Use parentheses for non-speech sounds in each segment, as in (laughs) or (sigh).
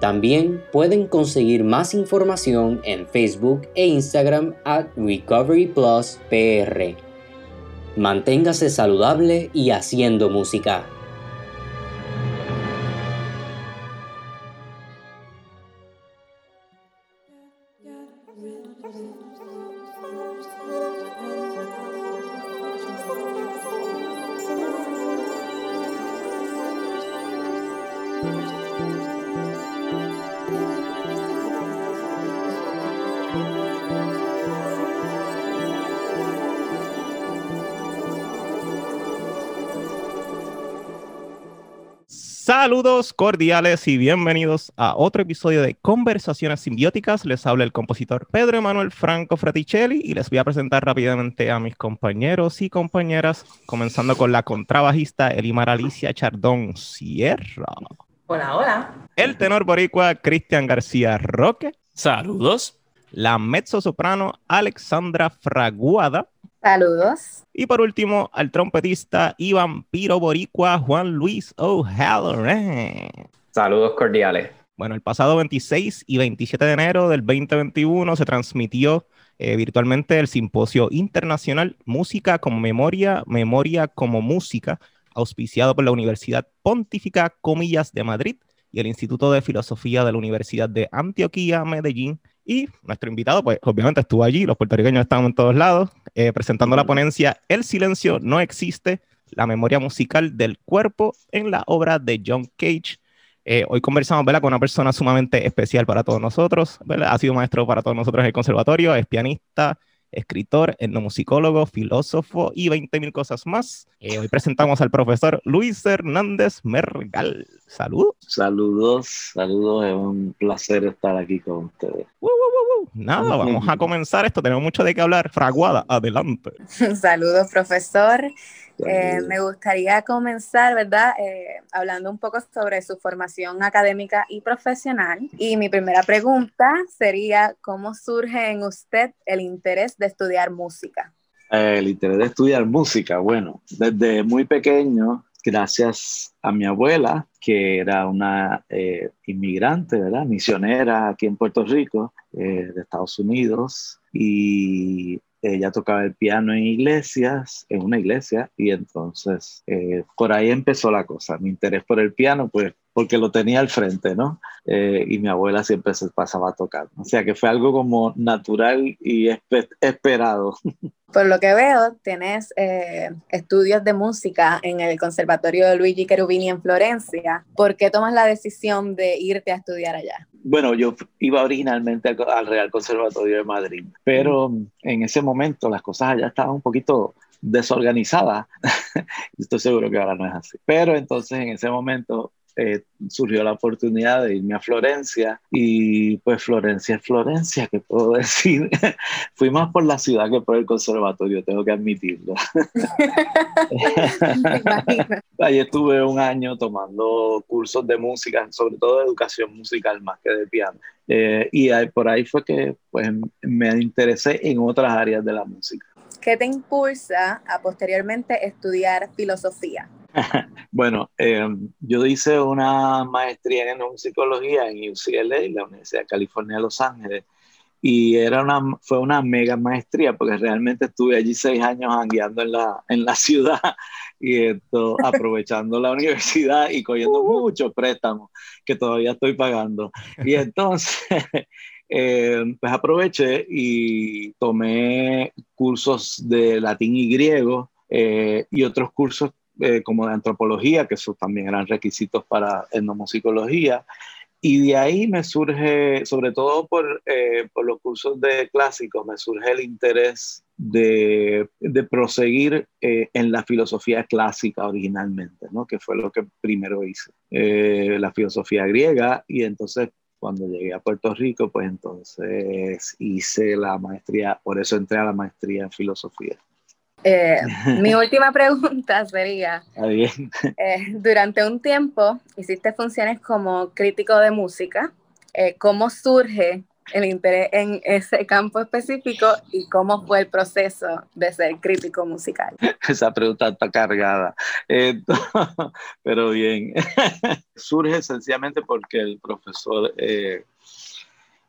También pueden conseguir más información en Facebook e Instagram at Recovery Plus PR. Manténgase saludable y haciendo música. Saludos cordiales y bienvenidos a otro episodio de Conversaciones Simbióticas. Les habla el compositor Pedro Emanuel Franco Fraticelli y les voy a presentar rápidamente a mis compañeros y compañeras, comenzando con la contrabajista Elimar Alicia Chardón Sierra. Hola, hola. El tenor boricua Cristian García Roque. Saludos. La mezzo soprano Alexandra Fraguada. Saludos. Y por último, al trompetista y vampiro boricua Juan Luis O'Halloran. Saludos cordiales. Bueno, el pasado 26 y 27 de enero del 2021 se transmitió eh, virtualmente el Simposio Internacional Música como Memoria, Memoria como Música, auspiciado por la Universidad Pontífica Comillas de Madrid y el Instituto de Filosofía de la Universidad de Antioquía, Medellín, y nuestro invitado, pues obviamente estuvo allí, los puertorriqueños estaban en todos lados, eh, presentando la ponencia El silencio no existe, la memoria musical del cuerpo en la obra de John Cage. Eh, hoy conversamos ¿verdad? con una persona sumamente especial para todos nosotros, ¿verdad? ha sido maestro para todos nosotros en el conservatorio, es pianista, escritor, etnomusicólogo, filósofo y 20.000 cosas más. Eh, hoy presentamos al profesor Luis Hernández Mergal. Saludos. Saludos, saludos, es un placer estar aquí con ustedes. Nada, vamos a comenzar esto, tenemos mucho de qué hablar. Fraguada, adelante. (laughs) saludos, profesor. Eh, me gustaría comenzar, ¿verdad? Eh, hablando un poco sobre su formación académica y profesional. Y mi primera pregunta sería, ¿cómo surge en usted el interés de estudiar música? Eh, el interés de estudiar música, bueno, desde muy pequeño, gracias a mi abuela, que era una inmigrante, ¿verdad? Misionera aquí en Puerto Rico, de Estados Unidos, y ella tocaba el piano en iglesias, en una iglesia, y entonces eh, por ahí empezó la cosa. Mi interés por el piano, pues porque lo tenía al frente, ¿no? Eh, y mi abuela siempre se pasaba a tocar. O sea que fue algo como natural y esperado. (laughs) Por lo que veo, tienes eh, estudios de música en el Conservatorio de Luigi Cherubini en Florencia. ¿Por qué tomas la decisión de irte a estudiar allá? Bueno, yo iba originalmente al Real Conservatorio de Madrid, pero en ese momento las cosas allá estaban un poquito desorganizadas. (laughs) Estoy seguro que ahora no es así. Pero entonces en ese momento eh, surgió la oportunidad de irme a Florencia y pues Florencia es Florencia, ¿qué puedo (laughs) decir? Fui más por la ciudad que por el conservatorio, tengo que admitirlo. (laughs) Allí estuve un año tomando cursos de música, sobre todo de educación musical más que de piano. Eh, y por ahí fue que pues, me interesé en otras áreas de la música. ¿Qué te impulsa a posteriormente estudiar filosofía? (laughs) bueno, eh, yo hice una maestría en musicología en UCLA, la Universidad de California de Los Ángeles, y era una, fue una mega maestría porque realmente estuve allí seis años guiando en la, en la (laughs) ciudad y esto, (laughs) aprovechando la universidad y cogiendo uh. muchos préstamos que todavía estoy pagando. Y entonces, eh, pues aproveché y tomé cursos de latín y griego eh, y otros cursos eh, como de antropología, que esos también eran requisitos para etnomusicología. Y de ahí me surge, sobre todo por, eh, por los cursos de clásicos, me surge el interés de, de proseguir eh, en la filosofía clásica originalmente, ¿no? que fue lo que primero hice, la filosofía griega, y entonces cuando llegué a Puerto Rico, pues entonces hice la maestría, por eso entré a la maestría en filosofía. Eh, mi (laughs) última pregunta sería, eh, durante un tiempo hiciste funciones como crítico de música, eh, ¿cómo surge el interés en ese campo específico y cómo fue el proceso de ser crítico musical? Esa pregunta está cargada, (laughs) pero bien, surge sencillamente porque el profesor eh,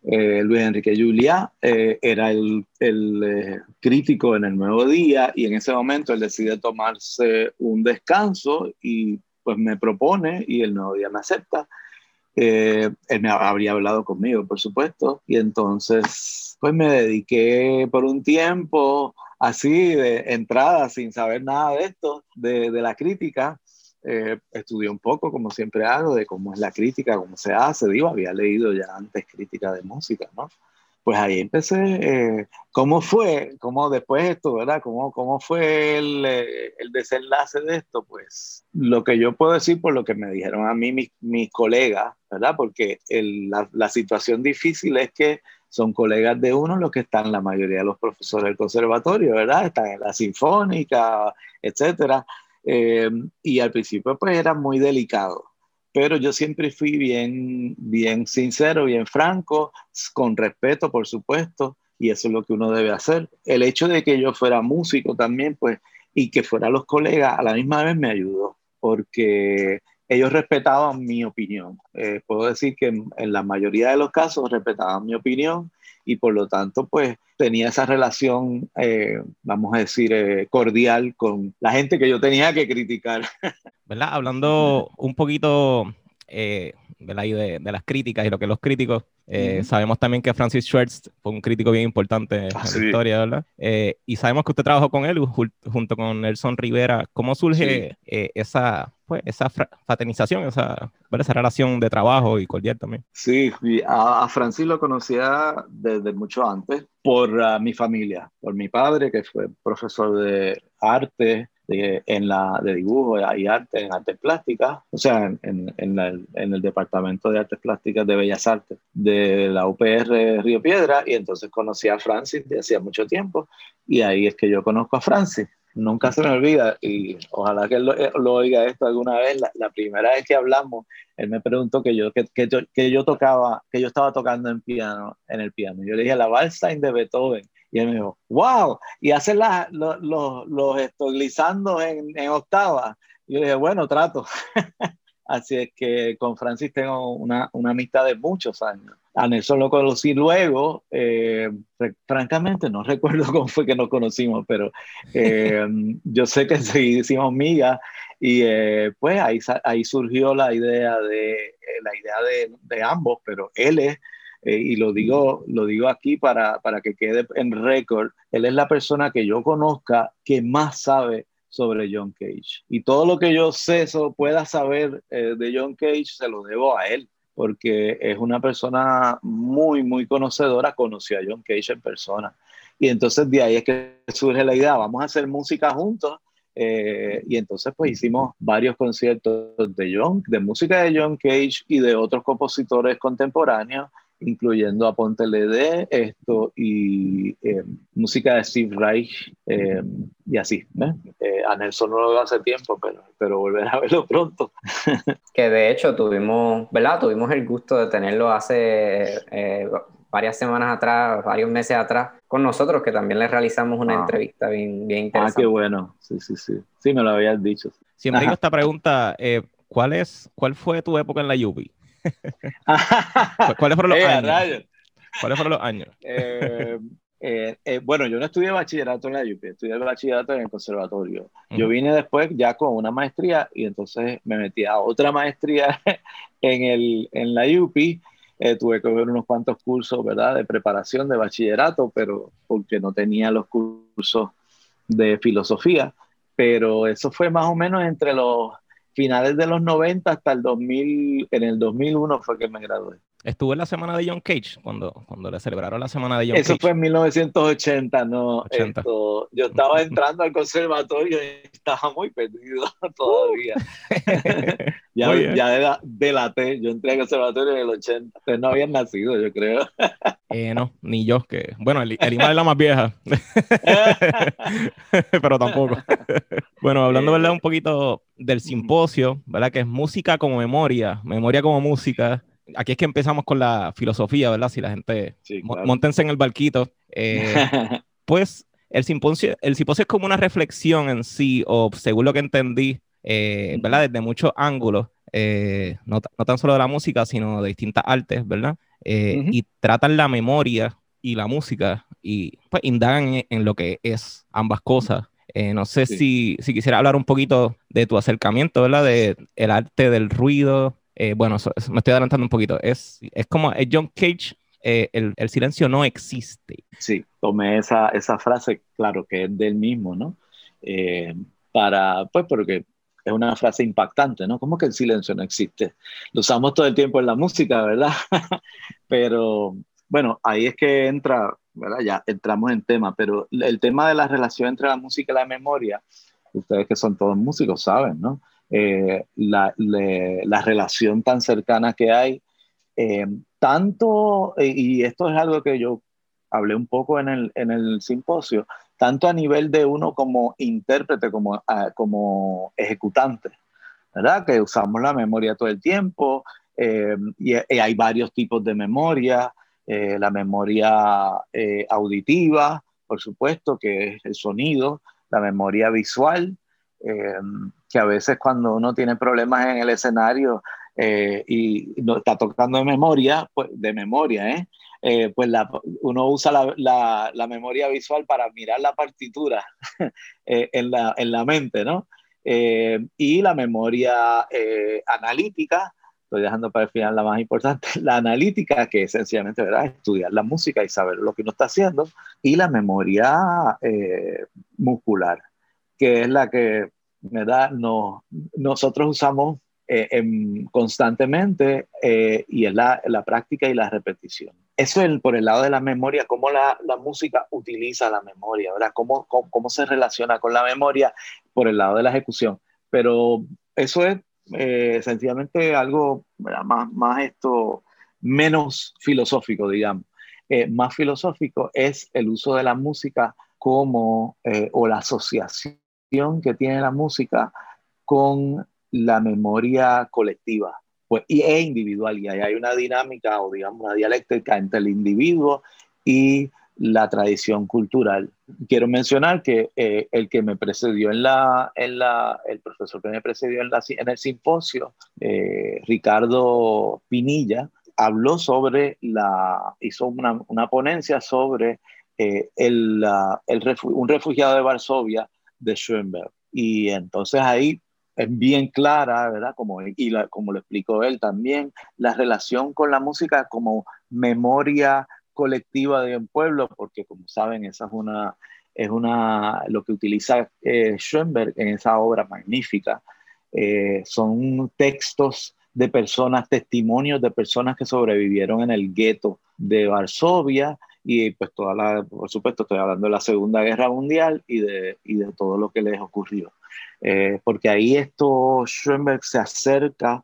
Luis Enrique Julia eh, era el, eh, crítico en el Nuevo Día y en ese momento él decide tomarse un descanso y pues me propone y el Nuevo Día me acepta. él me habría hablado conmigo, por supuesto, y entonces pues me dediqué por un tiempo así de entrada sin saber nada de esto, de, de la crítica, eh, estudié un poco, como siempre hago, de cómo es la crítica, cómo se hace. Digo, había leído ya antes crítica de música, ¿no? Pues ahí empecé, eh, ¿cómo fue? ¿Cómo después esto, verdad? ¿Cómo, cómo fue el, eh, el, desenlace de esto? Pues lo que yo puedo decir por lo que me dijeron a mí mis, mis colegas, ¿verdad? Porque el, la, la situación difícil es que son colegas de uno los que están, la mayoría de los profesores del conservatorio, ¿verdad? Están en la sinfónica, etcétera. Eh, y al principio pues era muy delicado, pero yo siempre fui bien, bien sincero, bien franco, con respeto por supuesto, y eso es lo que uno debe hacer. El hecho de que yo fuera músico también pues y que fuera los colegas a la misma vez me ayudó, porque ellos respetaban mi opinión. Eh, puedo decir que en la mayoría de los casos respetaban mi opinión y por lo tanto pues tenía esa relación, eh, vamos a decir, eh, cordial con la gente que yo tenía que criticar. (laughs) ¿Verdad? Hablando un poquito eh, de, de, las críticas y lo que los críticos, sabemos también que Francis Schwartz fue un crítico bien importante en ah, la historia, ¿verdad? y sabemos que usted trabajó con él junto con Nelson Rivera. ¿Cómo surge esa pues, esa fraternización, esa, esa relación de trabajo y cordial también. Sí, a, Francis lo conocía desde mucho antes por ah, mi familia, por mi padre que fue profesor de arte, de, en la, de dibujo y arte en artes plásticas, o sea, en, en, en, el Departamento de Artes Plásticas de Bellas Artes de la UPR Río Piedra, y entonces conocí a Francis de hacía mucho tiempo, y ahí es que yo conozco a Francis nunca se me olvida y ojalá que él lo, oiga esto alguna vez. La, primera vez que hablamos, él me preguntó que yo, que, que, yo, que yo tocaba, que yo estaba tocando en piano, en el piano. Yo le dije la Waldstein de Beethoven y él me dijo, wow, y hace los, los, los estoglizando en, en octava. Y yo le dije, bueno, trato. (laughs) Así es que con Francis tengo una, una amistad de muchos años. A Nelson lo conocí luego, eh, francamente no (laughs) recuerdo cómo fue que nos conocimos, pero eh, (laughs) yo sé que sí hicimos migas y eh, pues ahí, ahí surgió la idea de, la idea de, de ambos, pero él es, y lo digo, lo digo aquí para, para que quede en récord, él es la persona que yo conozca que más sabe sobre John Cage. Y todo lo que yo sé, eso pueda saber eh, de John Cage, se lo debo a él, porque es una persona muy, muy conocedora, conoció a John Cage en persona. Y entonces de ahí es que surge la idea, vamos a hacer música juntos Eh, y entonces pues hicimos varios conciertos de John, de música de John Cage y de otros compositores contemporáneos, incluyendo a Ponte LD, esto y eh, música de Steve Reich eh, y así. a Nelson no lo veo hace tiempo, pero, pero volver a verlo pronto. (laughs) que de hecho tuvimos, ¿verdad? Tuvimos el gusto de tenerlo hace varias semanas atrás, varios meses atrás, con nosotros, que también le realizamos una ah. entrevista bien, bien interesante. Ah, qué bueno. Sí, sí, sí. Sí, me lo habías dicho. Siempre digo esta pregunta, eh, ¿cuál, es, ¿cuál fue tu época en la Yupi? ¿Cuáles fueron los eh, años? ¿Cuáles fueron los años? Eh, bueno, yo no estudié bachillerato en la UP, estudié bachillerato en el conservatorio. Yo vine después ya con una maestría y entonces me metí a otra maestría (laughs) en, el, en la UP eh, tuve que ver unos cuantos cursos, ¿verdad?, de preparación de bachillerato, pero porque no tenía los cursos de filosofía. Pero eso fue más o menos entre los finales de los 90 hasta el 2000, en el 2001 fue que me gradué. Estuve en la semana de John Cage, cuando, cuando le celebraron la semana de John Eso fue en 1980, ¿no? yo estaba entrando al conservatorio y estaba muy perdido (laughs) todavía. (laughs) ya ya delaté, yo entré al conservatorio en el 80. Ustedes no habían nacido, yo creo. (laughs) eh, no, ni yo, que... Bueno, el, el es la más vieja. Pero tampoco. bueno, hablando, ¿verdad? Un poquito del simposio, ¿verdad? Que es música como memoria, memoria como música aquí es que empezamos con la filosofía, ¿verdad? Si la gente sí, montense en el barquito. Eh, (laughs) pues el simposio, el simposio es como una reflexión en sí, o según lo que entendí, eh, ¿verdad? Desde muchos ángulos, eh, no, no, tan solo de la música, sino de distintas artes, ¿verdad? Y tratan la memoria y la música y pues indagan en, lo que es ambas cosas. no sé si, si, quisiera hablar un poquito de tu acercamiento, ¿verdad? De el arte del ruido, eh, bueno, me estoy adelantando un poquito. Es, es como es John Cage, eh, el, el, silencio no existe. Sí, tomé esa, esa frase, claro, que es del mismo, ¿no? Eh, para, pues, porque es una frase impactante, ¿no? ¿Cómo que el silencio no existe? Lo usamos todo el tiempo en la música, ¿verdad? (laughs) pero bueno, ahí es que entra, ¿verdad? Ya entramos en tema, pero el tema de la relación entre la música y la memoria, ustedes que son todos músicos saben, ¿no? Eh, la, la, relación tan cercana que hay. Eh, tanto, eh, y esto es algo que yo hablé un poco en el, en el simposio, tanto a nivel de uno como intérprete, como, como ejecutante, ¿verdad? Que usamos la memoria todo el tiempo y, hay varios tipos de memoria, la memoria auditiva, por supuesto, que es el sonido, la memoria visual, que a veces cuando uno tiene problemas en el escenario eh, y no está tocando de memoria, pues, de memoria, ¿eh? eh pues la, uno usa la, la, la, memoria visual para mirar la partitura (laughs) eh, en, la, en, la, mente, ¿no? y la memoria analítica, estoy dejando para el final la más importante, (laughs) la analítica, que es sencillamente ¿verdad? estudiar la música y saber lo que uno está haciendo, y la memoria muscular, que es la que ¿verdad? No, nosotros usamos eh, constantemente eh, y es la, la, práctica y la repetición. Eso es por el lado de la memoria, cómo la, la música utiliza la memoria, ¿verdad? Cómo, cómo, se relaciona con la memoria por el lado de la ejecución. Pero eso es eh, sencillamente algo más, más esto, menos filosófico, digamos. más filosófico es el uso de la música como, o la asociación que tiene la música con la memoria colectiva pues, y, e individual. Y ahí hay una dinámica o digamos una dialéctica entre el individuo y la tradición cultural. Quiero mencionar que eh, el que me precedió en la, en la, el profesor que me precedió en, la, en el simposio, eh, Ricardo Pinilla, habló sobre la, hizo una, una ponencia sobre eh, el, el un refugiado de Varsovia de Schoenberg. Y entonces ahí es bien clara, ¿verdad? Como, y como lo explicó él también, la relación con la música como memoria colectiva de un pueblo, porque como saben, esa es una, es una, lo que utiliza eh, Schoenberg en esa obra magnífica. Eh, son textos de personas, testimonios de personas que sobrevivieron en el gueto de Varsovia y pues toda la, por supuesto estoy hablando de la Segunda Guerra Mundial y de, y de todo lo que les ocurrió. Eh, porque ahí esto Schoenberg se acerca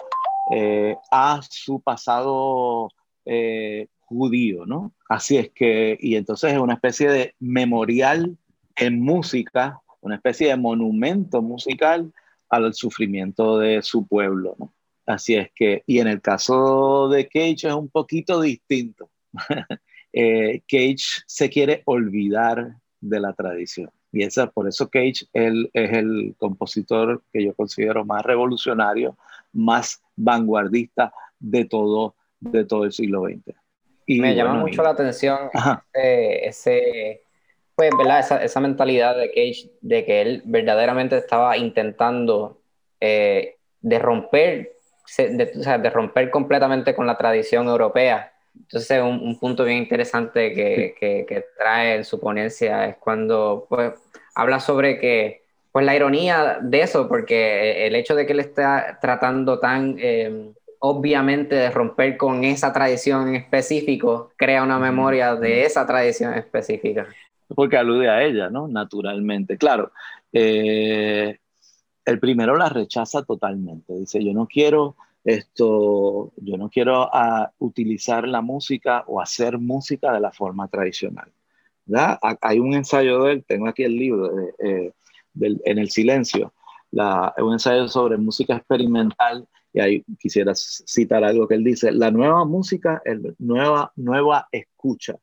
eh, a su pasado eh, judío, ¿no? Así es que, y entonces es una especie de memorial en música, una especie de monumento musical al sufrimiento de su pueblo, ¿no? Así es que, y en el caso de Cage es un poquito distinto. (laughs) Eh, Cage se quiere olvidar de la tradición. Y esa, por eso Cage él, es el compositor que yo considero más revolucionario, más vanguardista de todo, de todo el siglo XX. Y me llama mucho la atención ese, pues, ¿verdad? Esa, esa, mentalidad de Cage de que él verdaderamente estaba intentando eh, de romper de, o sea, de romper completamente con la tradición europea. Entonces, un, un punto bien interesante que, que, que, trae en su ponencia es cuando pues, habla sobre que, pues la ironía de eso, porque el hecho de que él está tratando tan eh, obviamente de romper con esa tradición en específico, crea una memoria de esa tradición específica. Porque alude a ella, ¿no? Naturalmente. Claro, eh, el primero la rechaza totalmente. Dice, yo no quiero esto, yo no quiero ah, utilizar la música o hacer música de la forma tradicional. Hay un ensayo de él, tengo aquí el libro, eh, En el silencio, la, un ensayo sobre música experimental, y ahí quisiera citar algo que él dice, la nueva música, el nueva, nueva escucha,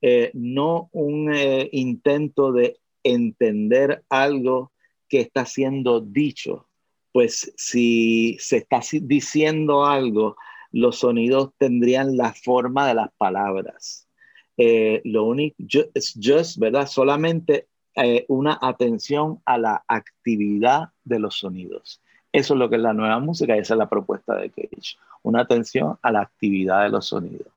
eh, no un eh, intento de entender algo que está siendo dicho, pues si se está diciendo algo, los sonidos tendrían la forma de las palabras. Eh, lo único es just, ¿verdad? Solamente eh, una atención a la actividad de los sonidos. Eso es lo que es la nueva música y esa es la propuesta de Cage. Una atención a la actividad de los sonidos.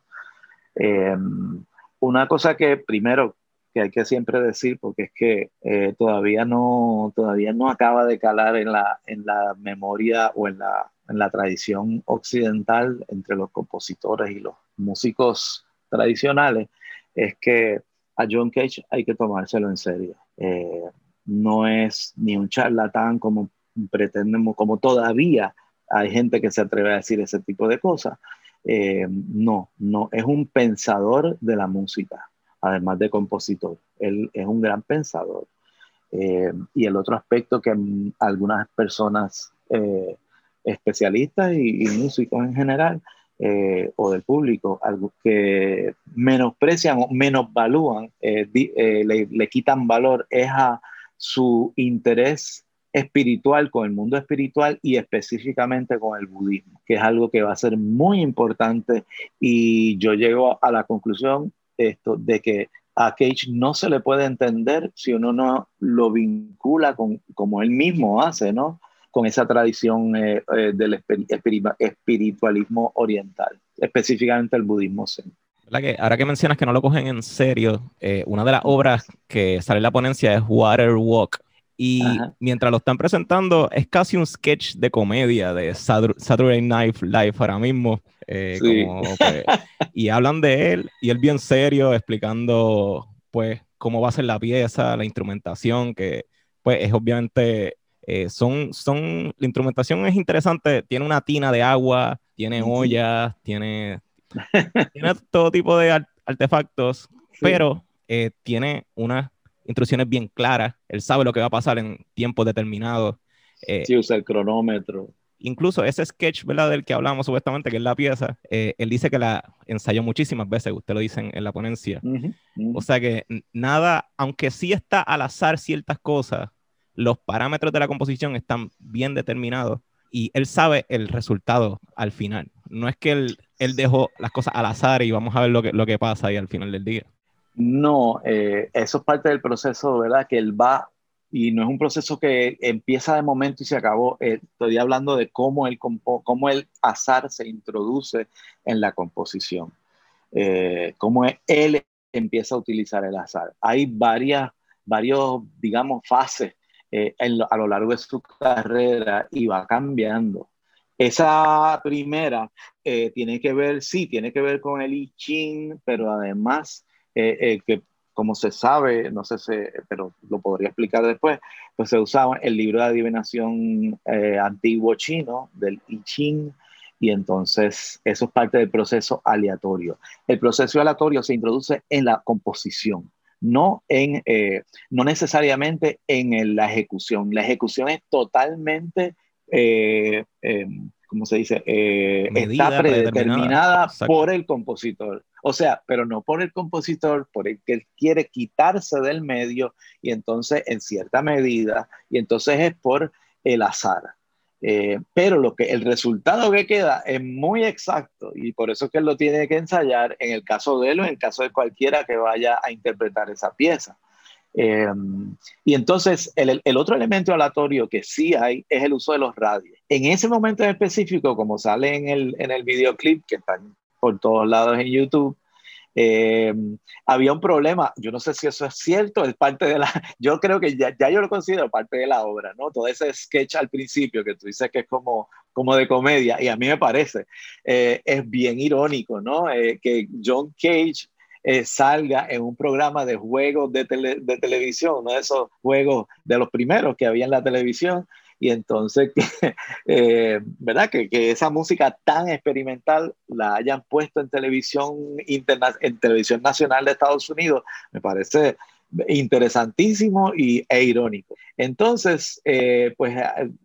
Em, una cosa que primero que hay que siempre decir, porque es que eh, todavía, no, todavía no acaba de calar en la, en la memoria o en la, en la tradición occidental entre los compositores y los músicos tradicionales, es que a John Cage hay que tomárselo en serio. Eh, no es ni un charlatán como pretendemos, como todavía hay gente que se atreve a decir ese tipo de cosas. Eh, no, no, es un pensador de la música además de compositor. Él es un gran pensador. Eh, y el otro aspecto que algunas personas eh, especialistas y, músicos en general, eh, o del público, algo que menosprecian o menosvalúan, le, le, quitan valor, es a su interés espiritual con el mundo espiritual y específicamente con el budismo, que es algo que va a ser muy importante y yo llego a la conclusión esto de que a Cage no se le puede entender si uno no lo vincula con, como él mismo hace, ¿no? Con esa tradición eh, eh, del espiritualismo oriental, específicamente el budismo zen. Que ahora que mencionas que no lo cogen en serio, eh, una de las obras que sale en la ponencia es Water Walk. Y mientras lo están presentando, es casi un sketch de comedia de Saturday Night Live ahora mismo. Eh, pues, y hablan de él, y él bien serio, explicando pues cómo va a ser la pieza, la instrumentación, que pues es obviamente, eh, son, son, la instrumentación es interesante, tiene una tina de agua, tiene ollas, tiene, (laughs) tiene todo tipo de artefactos, pero eh, tiene unas instrucciones bien claras, él sabe lo que va a pasar en tiempos determinados. sí, usa el cronómetro incluso ese sketch, ¿verdad? Del que hablamos supuestamente, que es la pieza, eh, él dice que la ensayó muchísimas veces, usted lo dice en, la ponencia. O sea que nada, aunque sí está al azar ciertas cosas, los parámetros de la composición están bien determinados y él sabe el resultado al final. No es que él, él dejó las cosas al azar y vamos a ver lo que, lo que pasa ahí al final del día. No, eh, eso es parte del proceso, ¿verdad? Que él va y no es un proceso que empieza de momento y se acabó. Eh, estoy hablando de cómo el, cómo el azar se introduce en la composición, eh, cómo él empieza a utilizar el azar. Hay varias, varios, digamos, fases eh, a lo largo de su carrera y va cambiando. Esa primera tiene que ver, sí, tiene que ver con el I pero además que como se sabe, no sé si, pero lo podría explicar después, pues se usaba el libro de adivinación antiguo chino, del I Ching, y entonces eso es parte del proceso aleatorio. El proceso aleatorio se introduce en la composición, no, en, eh, no necesariamente en la ejecución. La ejecución es totalmente, eh, em, ¿cómo se dice? Eh, está predeterminada por el compositor. O sea, pero no por el compositor, por el que él quiere quitarse del medio y entonces en cierta medida, y entonces es por el azar. Eh, pero lo que, el resultado que queda es muy exacto y por eso es que él lo tiene que ensayar en el caso de él o en el caso de cualquiera que vaya a interpretar esa pieza. Eh, y entonces el, el, otro elemento aleatorio que sí hay es el uso de los radios. En ese momento en específico, como sale en el, en el videoclip que están por todos lados en YouTube, eh, había un problema, yo no sé si eso es cierto, es parte de la, (laughs) yo creo que ya, ya, yo lo considero parte de la obra, ¿no? Todo ese sketch al principio que tú dices que es como, como de comedia, y a mí me parece, eh, es bien irónico, ¿no? Eh, que John Cage salga en un programa de juegos de, de televisión, uno de esos juegos de los primeros que había en la televisión, y entonces, (laughs) eh, ¿verdad? Que, que, esa música tan experimental la hayan puesto en televisión, interna en televisión nacional de Estados Unidos, me parece interesantísimo y, e irónico. Entonces, eh, pues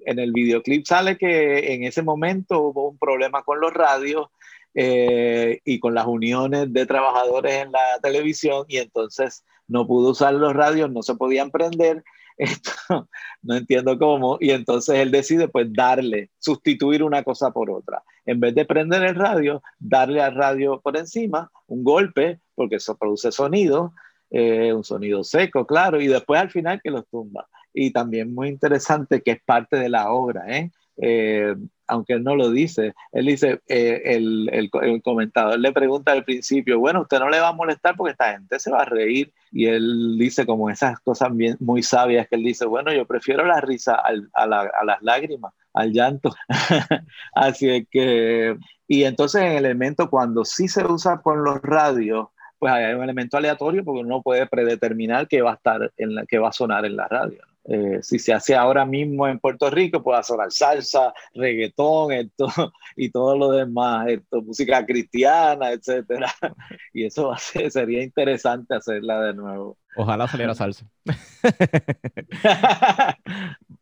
en el videoclip sale que en ese momento hubo un problema con los radios eh, y con las uniones de trabajadores en la televisión y entonces no pudo usar los radios, no se podían prender esto, no entiendo cómo, y entonces él decide pues darle, sustituir una cosa por otra. En vez de prender el radio, darle al radio por encima un golpe, porque eso produce sonido, eh, un sonido seco, claro, y después al final que los tumba. Y también muy interesante que es parte de la obra, ¿eh? Eh aunque él no lo dice, él dice, eh, el, el, el, comentador le pregunta al principio, bueno, usted no le va a molestar porque esta gente se va a reír, y él dice como esas cosas muy sabias, que él dice, bueno, yo prefiero la risa a, la, a, las lágrimas, al llanto. (laughs) Así que, y entonces en el elemento, cuando sí se usa con los radios, pues hay un elemento aleatorio porque uno puede predeterminar que va a estar en la, que va a sonar en la radio. Eh, si se hace ahora mismo en Puerto Rico, puede sonar salsa, reggaetón esto, (laughs) y todo lo demás, esto, música cristiana, etcétera. (laughs) Y eso sería interesante hacerla de nuevo. Ojalá saliera (laughs) salsa.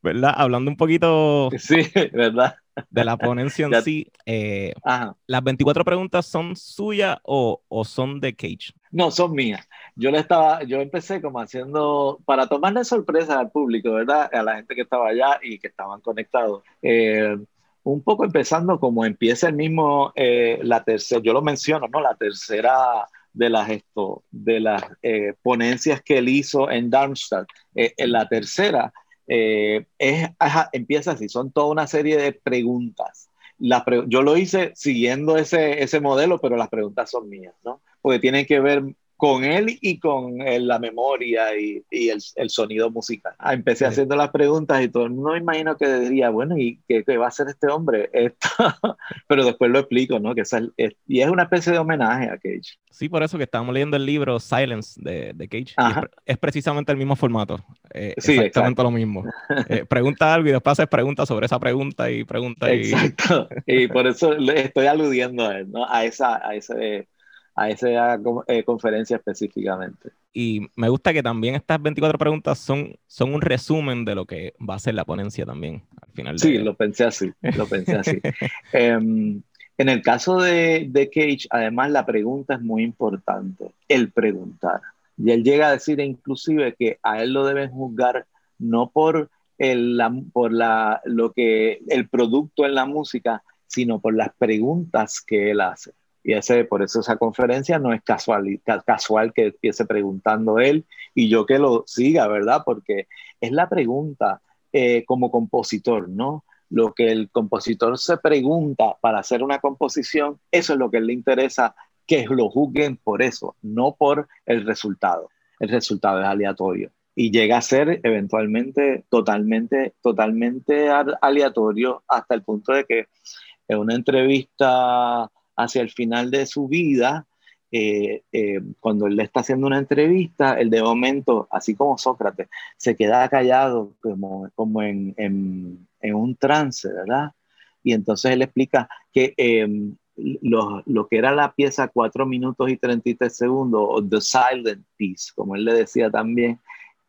¿Verdad? Hablando un poquito sí, ¿verdad? de la ponencia en sí, eh, ¿las 24 preguntas son suyas o, o, son de Cage? No, son mías. Yo le estaba, yo empecé como haciendo, para tomarle sorpresa al público, ¿verdad? A la gente que estaba allá y que estaban conectados. Eh, un poco empezando como empieza el mismo, eh, la tercera, yo lo menciono, ¿no? La tercera de las, esto, de las eh, ponencias que él hizo en Darmstadt. En la tercera es, empieza así, son toda una serie de preguntas. La yo lo hice siguiendo ese, ese modelo, pero las preguntas son mías, ¿no? Porque tienen que ver con él y con eh, la memoria y, y el, el, sonido musical. Ah, empecé haciendo las preguntas y todo el mundo me imagino que diría, bueno, ¿y qué, qué va a hacer este hombre? (laughs) Esto. Pero después lo explico, ¿no? Que es, es, y es una especie de homenaje a Cage. Sí, por eso que estamos leyendo el libro Silence de, de Cage. Es, es, precisamente el mismo formato. Eh, sí, exactamente exacto. lo mismo. (laughs) Eh, pregunta algo y después haces preguntas sobre esa pregunta y pregunta. Y... Exacto. Y por eso le estoy aludiendo a él, ¿no? A, esa, a ese a esa eh, conferencia específicamente. Y me gusta que también estas 24 preguntas son, son un resumen de lo que va a ser la ponencia también al final. Sí, lo pensé así, lo pensé así. um, (laughs) en el caso de, de, Cage, además la pregunta es muy importante, el preguntar. Y él llega a decir inclusive que a él lo deben juzgar no por, el, la, por la, lo que, el producto en la música, sino por las preguntas que él hace. Y ese, por eso esa conferencia no es casual, casual que empiece preguntando él y yo que lo siga, ¿verdad? Porque es la pregunta eh, como compositor, ¿no? Lo que el compositor se pregunta para hacer una composición, eso es lo que le interesa que lo juzguen por eso, no por el resultado. El resultado es aleatorio y llega a ser eventualmente totalmente, totalmente aleatorio hasta el punto de que en una entrevista hacia el final de su vida, eh, eh, cuando él le está haciendo una entrevista, él de momento, así como Sócrates, se queda callado como, como en, en, un trance, ¿verdad? Y entonces él explica que em, lo, lo, que era la pieza 4 minutos y 33 segundos, o The Silent Piece, como él le decía también,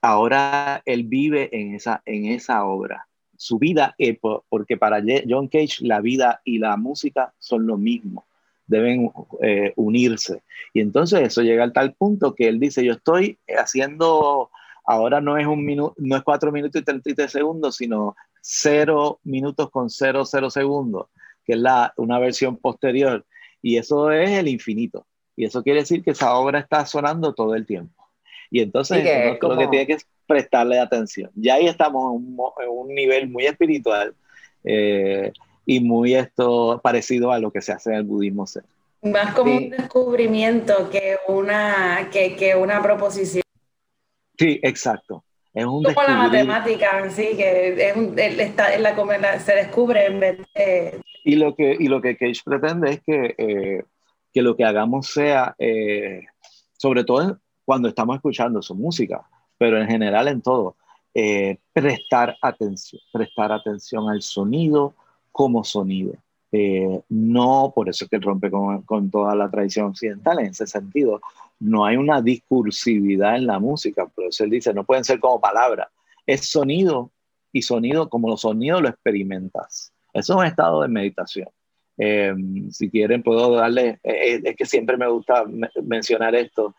ahora él vive en esa, en esa obra. Su vida, eh, porque para John Cage la vida y la música son lo mismo deben eh, unirse. Y entonces eso llega al tal punto que él dice, yo estoy haciendo, ahora no es un minuto, no es cuatro minutos y 33 segundos, sino cero minutos con cero, cero segundos, que es la, una versión posterior. Y eso es el infinito. Y eso quiere decir que esa obra está sonando todo el tiempo. Y entonces lo que tiene que prestarle atención. Ya ahí estamos en un, nivel muy espiritual. Eh, y muy esto parecido a lo que se hace en el budismo zen. Más como un descubrimiento que una, que, que, una proposición. Sí, exacto. Es un como la matemática, sí, que es un, está en la, se descubre en vez de... Y lo que, y lo que Cage pretende es que, eh, que lo que hagamos sea, eh, sobre todo cuando estamos escuchando su música, pero en general en todo, eh, prestar atención, prestar atención al sonido, como sonido. Eh, no, por eso es que rompe con, toda la tradición occidental en ese sentido. No hay una discursividad en la música, por eso él dice, no pueden ser como palabras. Es sonido y sonido, como los sonidos lo experimentas. Eso es un estado de meditación. Eh, si quieren, puedo darle, eh, es que siempre me gusta mencionar esto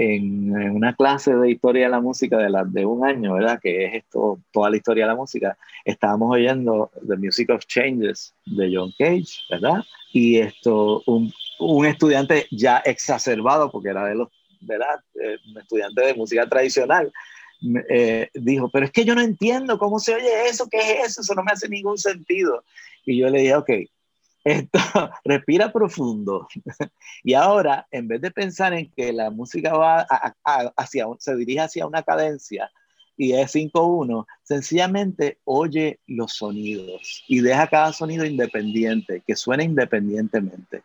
en, una clase de historia de la música de, la, de un año, ¿verdad? Que es esto, toda la historia de la música, estábamos oyendo The Music of Changes de John Cage, ¿verdad? Y esto, un, un estudiante ya exacerbado, porque era de los, ¿verdad? Eh, un estudiante de música tradicional, eh, dijo, pero es que yo no entiendo cómo se oye eso, ¿qué es eso? Eso no me hace ningún sentido. Y yo le dije, ok, esto, (laughs) respira profundo. y ahora, en vez de pensar en que la música va hacia, se dirige hacia una cadencia y es 5-1, sencillamente oye los sonidos y deja cada sonido independiente, que suene independientemente.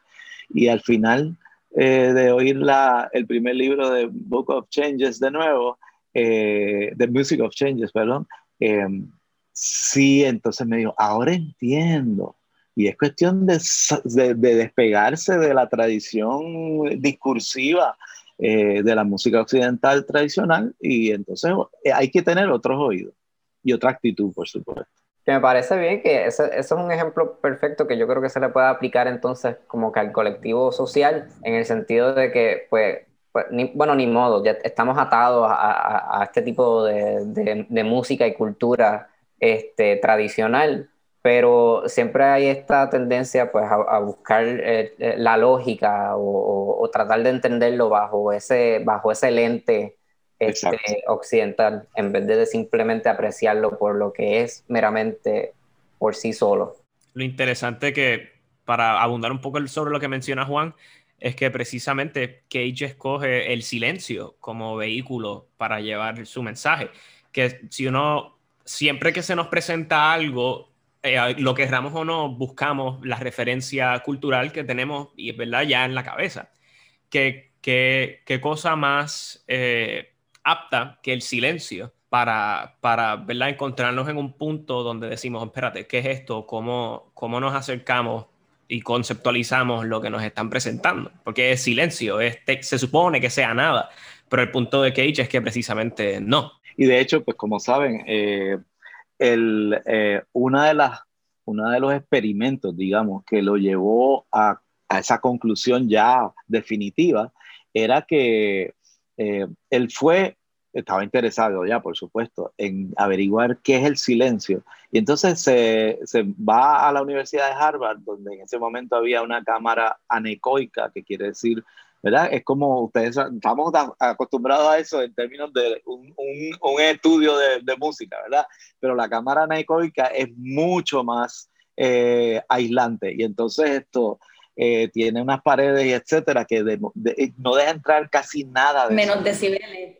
Y al final eh, de oír la, el primer libro de Book of Changes de nuevo, eh, The Music of Changes, perdón, eh, sí, entonces me dijo, ahora entiendo y es cuestión de, de, despegarse de la tradición discursiva eh, de la música occidental tradicional y entonces eh, hay que tener otros oídos y otra actitud, por supuesto. Que me parece bien que eso, es un ejemplo perfecto que yo creo que se le puede aplicar entonces como que al colectivo social, en el sentido de que, pues, pues ni, bueno, ni modo, ya estamos atados a, a, este tipo de, de, de, música y cultura este, tradicional, pero siempre hay esta tendencia pues a, buscar eh, eh, la lógica o, tratar de entenderlo bajo ese, bajo ese lente este, occidental en vez de simplemente apreciarlo por lo que es meramente por sí solo. Lo interesante que, para abundar un poco sobre lo que menciona Juan, es que precisamente Cage escoge el silencio como vehículo para llevar su mensaje. Que si uno, siempre que se nos presenta algo, eh, lo querramos o no, buscamos la referencia cultural que tenemos y es verdad ya en la cabeza. ¿Qué, qué, qué cosa más eh, apta que el silencio para, para ¿verdad? encontrarnos en un punto donde decimos, espérate, ¿qué es esto? ¿Cómo, cómo nos acercamos y conceptualizamos lo que nos están presentando? Porque es silencio, se supone que sea nada, pero el punto de Cage es que precisamente no. Y de hecho, pues como saben, eh, el, eh, una de las, uno de los experimentos, digamos, que lo llevó a, a esa conclusión ya definitiva, era que eh, él fue, estaba interesado ya, por supuesto, en averiguar qué es el silencio. Y entonces se, se va a la Universidad de Harvard, donde en ese momento había una cámara anecoica, que quiere decir ¿verdad? Es como ustedes estamos acostumbrados a eso en términos de un, un, estudio de, de, música, ¿verdad? Pero la cámara anecoica es mucho más eh, aislante y entonces esto eh, tiene unas paredes y etcétera que no deja entrar casi nada. De Menos decibeles.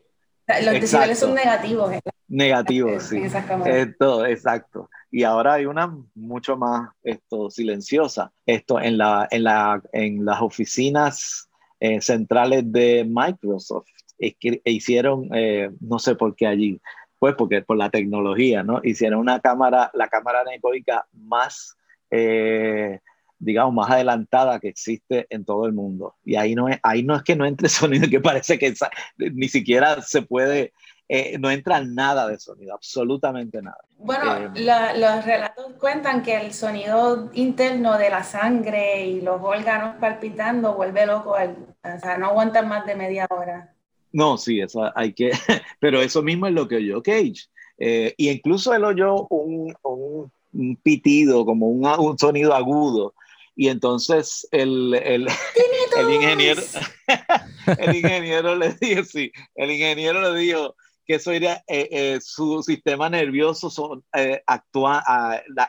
Los decibeles son negativos. Negativos, sí. Esto, exacto. Y ahora hay una mucho más esto, silenciosa. Esto en, la, en, la, en las oficinas eh, centrales de Microsoft e hicieron, eh, no sé por qué allí, pues porque por la tecnología, ¿no? Hicieron una cámara, la cámara anecoica más, eh, digamos, más adelantada que existe en todo el mundo. Y ahí no es, ahí no es que no entre (laughs) sonido, que parece que ni siquiera se puede eh, no entra nada de sonido, absolutamente nada. Bueno, eh, los relatos cuentan que el sonido interno de la sangre y los órganos palpitando vuelve loco, o sea, no aguantan más de media hora. No, sí, eso hay que, (laughs) pero eso mismo es lo que oyó Cage. Eh, y incluso él oyó un, un, pitido, como un, un, sonido agudo. Y entonces el, el, (laughs) el ingeniero, (laughs) el ingeniero le dijo, sí, el ingeniero le dijo, que eso era eh, eh, su sistema nervioso son, eh, actúa,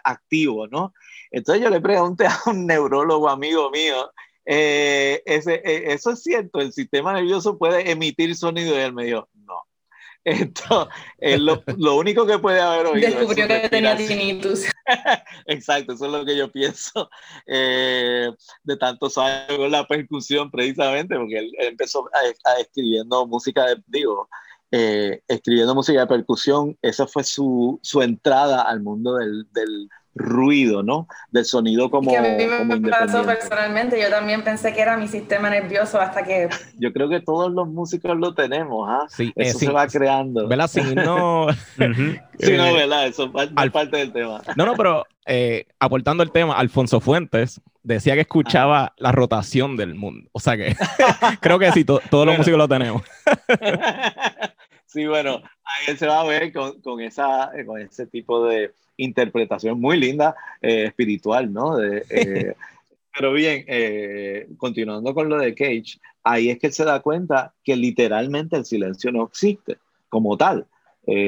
activo, ¿no? Entonces yo le pregunté a un neurólogo amigo mío, ese, eso es cierto, el sistema nervioso puede emitir sonido y él me dijo, no. (laughs) Esto, lo, lo, único que puede haber oído. Descubrió que tenía tinnitus. (laughs) Exacto, eso es lo que yo pienso de tantos años con la percusión, precisamente, porque él, empezó a, a, escribiendo música, de, digo, eh, escribiendo música de percusión, esa fue su, su entrada al mundo del, del, ruido, ¿no? Del sonido como, que a mí me pasó personalmente, yo también pensé que era mi sistema nervioso hasta que... Yo creo que todos los músicos lo tenemos, ¿ah? Sí, eso se va creando. ¿Verdad? Sí, no... (laughs) sí, no, eh, ¿verdad? Eso es parte del tema. No, no, pero eh, aportando el tema, Alfonso Fuentes decía que escuchaba ah. la rotación del mundo. O sea que (laughs) creo que sí, todos los músicos lo tenemos. (laughs) sí, bueno, ahí se va a ver con, con, esa, con ese tipo de interpretación muy linda, eh, espiritual, ¿no? Eh, (laughs) pero bien, continuando con lo de Cage, ahí es que él se da cuenta que literalmente el silencio no existe como tal.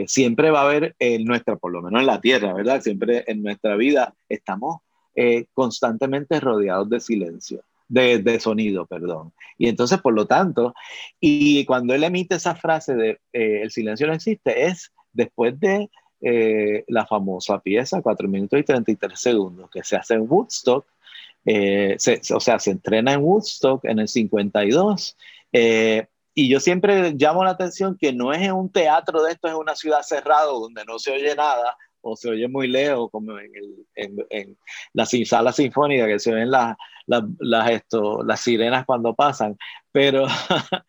siempre va a haber en nuestra, por lo menos en la tierra, ¿verdad? Siempre en nuestra vida estamos eh, constantemente rodeados de silencio, de, sonido, perdón. Y entonces, por lo tanto, y cuando él emite esa frase de eh, el silencio no existe, es después de eh, la famosa pieza, 4 minutos y 33 segundos, que se hace en Woodstock, o sea, se entrena en Woodstock en el 52. y yo siempre llamo la atención que no es en un teatro de esto, es una ciudad cerrada donde no se oye nada, o se oye muy lejos, como en, el, en, en la sala sinfónica, que se ven las, las, esto, las sirenas cuando pasan, pero, (laughs)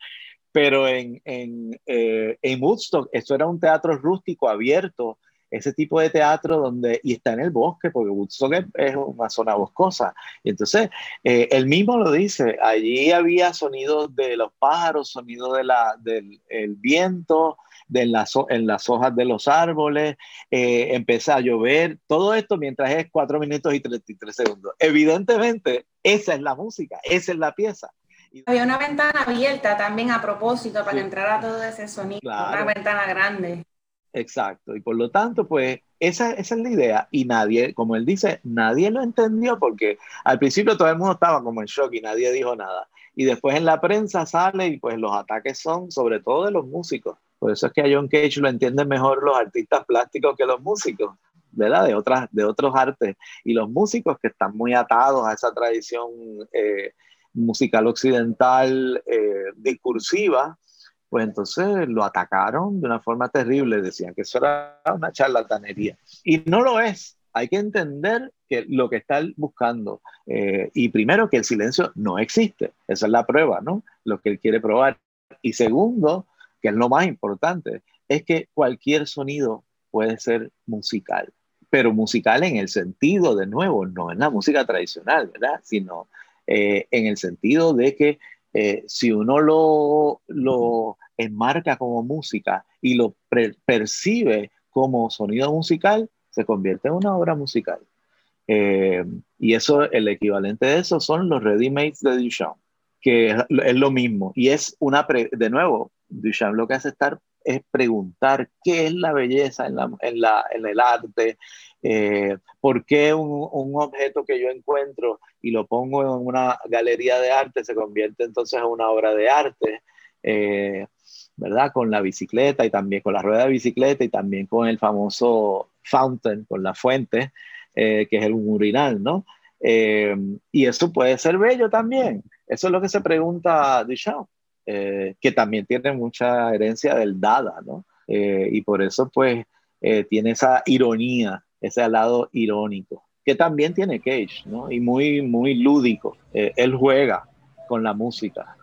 pero en, en, eh, en Woodstock esto era un teatro rústico abierto, ese tipo de teatro donde, y está en el bosque, porque Woodstock es, una zona boscosa. Y entonces, eh, él mismo lo dice, allí había sonidos de los pájaros, sonido de la, del el viento, de las, en las hojas de los árboles, eh, empieza a llover, todo esto mientras es 4 minutos y 33 segundos. Evidentemente, esa es la música, esa es la pieza. Había una ventana abierta también a propósito para que entrara todo ese sonido, una ventana grande. Exacto, y por lo tanto, pues esa, esa, es la idea. Y nadie, como él dice, nadie lo entendió porque al principio todo el mundo estaba como en shock y nadie dijo nada. Y después en la prensa sale y pues los ataques son sobre todo de los músicos. Por eso es que a John Cage lo entienden mejor los artistas plásticos que los músicos, ¿verdad? De, otras, de otros artes. Y los músicos que están muy atados a esa tradición eh, musical occidental eh, discursiva, pues entonces lo atacaron de una forma terrible, decían que eso era una charlatanería. Y no lo es, hay que entender que lo que está buscando, eh, y primero que el silencio no existe, esa es la prueba, ¿no? Lo que él quiere probar. Y segundo, que es lo más importante, es que cualquier sonido puede ser musical, pero musical en el sentido, de nuevo, no en la música tradicional, ¿verdad? Sino eh, en el sentido de que eh, si uno lo, lo enmarca como música y lo percibe como sonido musical, se convierte en una obra musical. Eh, y eso, el equivalente de eso son los ready-mades de Duchamp, que es, lo mismo. Y es una, de nuevo, Duchamp lo que hace estar es preguntar qué es la belleza en, la, en, la, en el arte, eh, por qué un, objeto que yo encuentro y lo pongo en una galería de arte se convierte entonces en una obra de arte, eh, ¿verdad? Con la bicicleta y también con la rueda de bicicleta y también con el famoso fountain, con la fuente, eh, que es el urinal, ¿no? Eh, y eso puede ser bello también. Eso es lo que se pregunta Duchamp, eh, que también tiene mucha herencia del Dada, ¿no? Eh, y por eso, pues, tiene esa ironía, ese lado irónico, que también tiene Cage, ¿no? Y muy, muy lúdico. él juega con la música.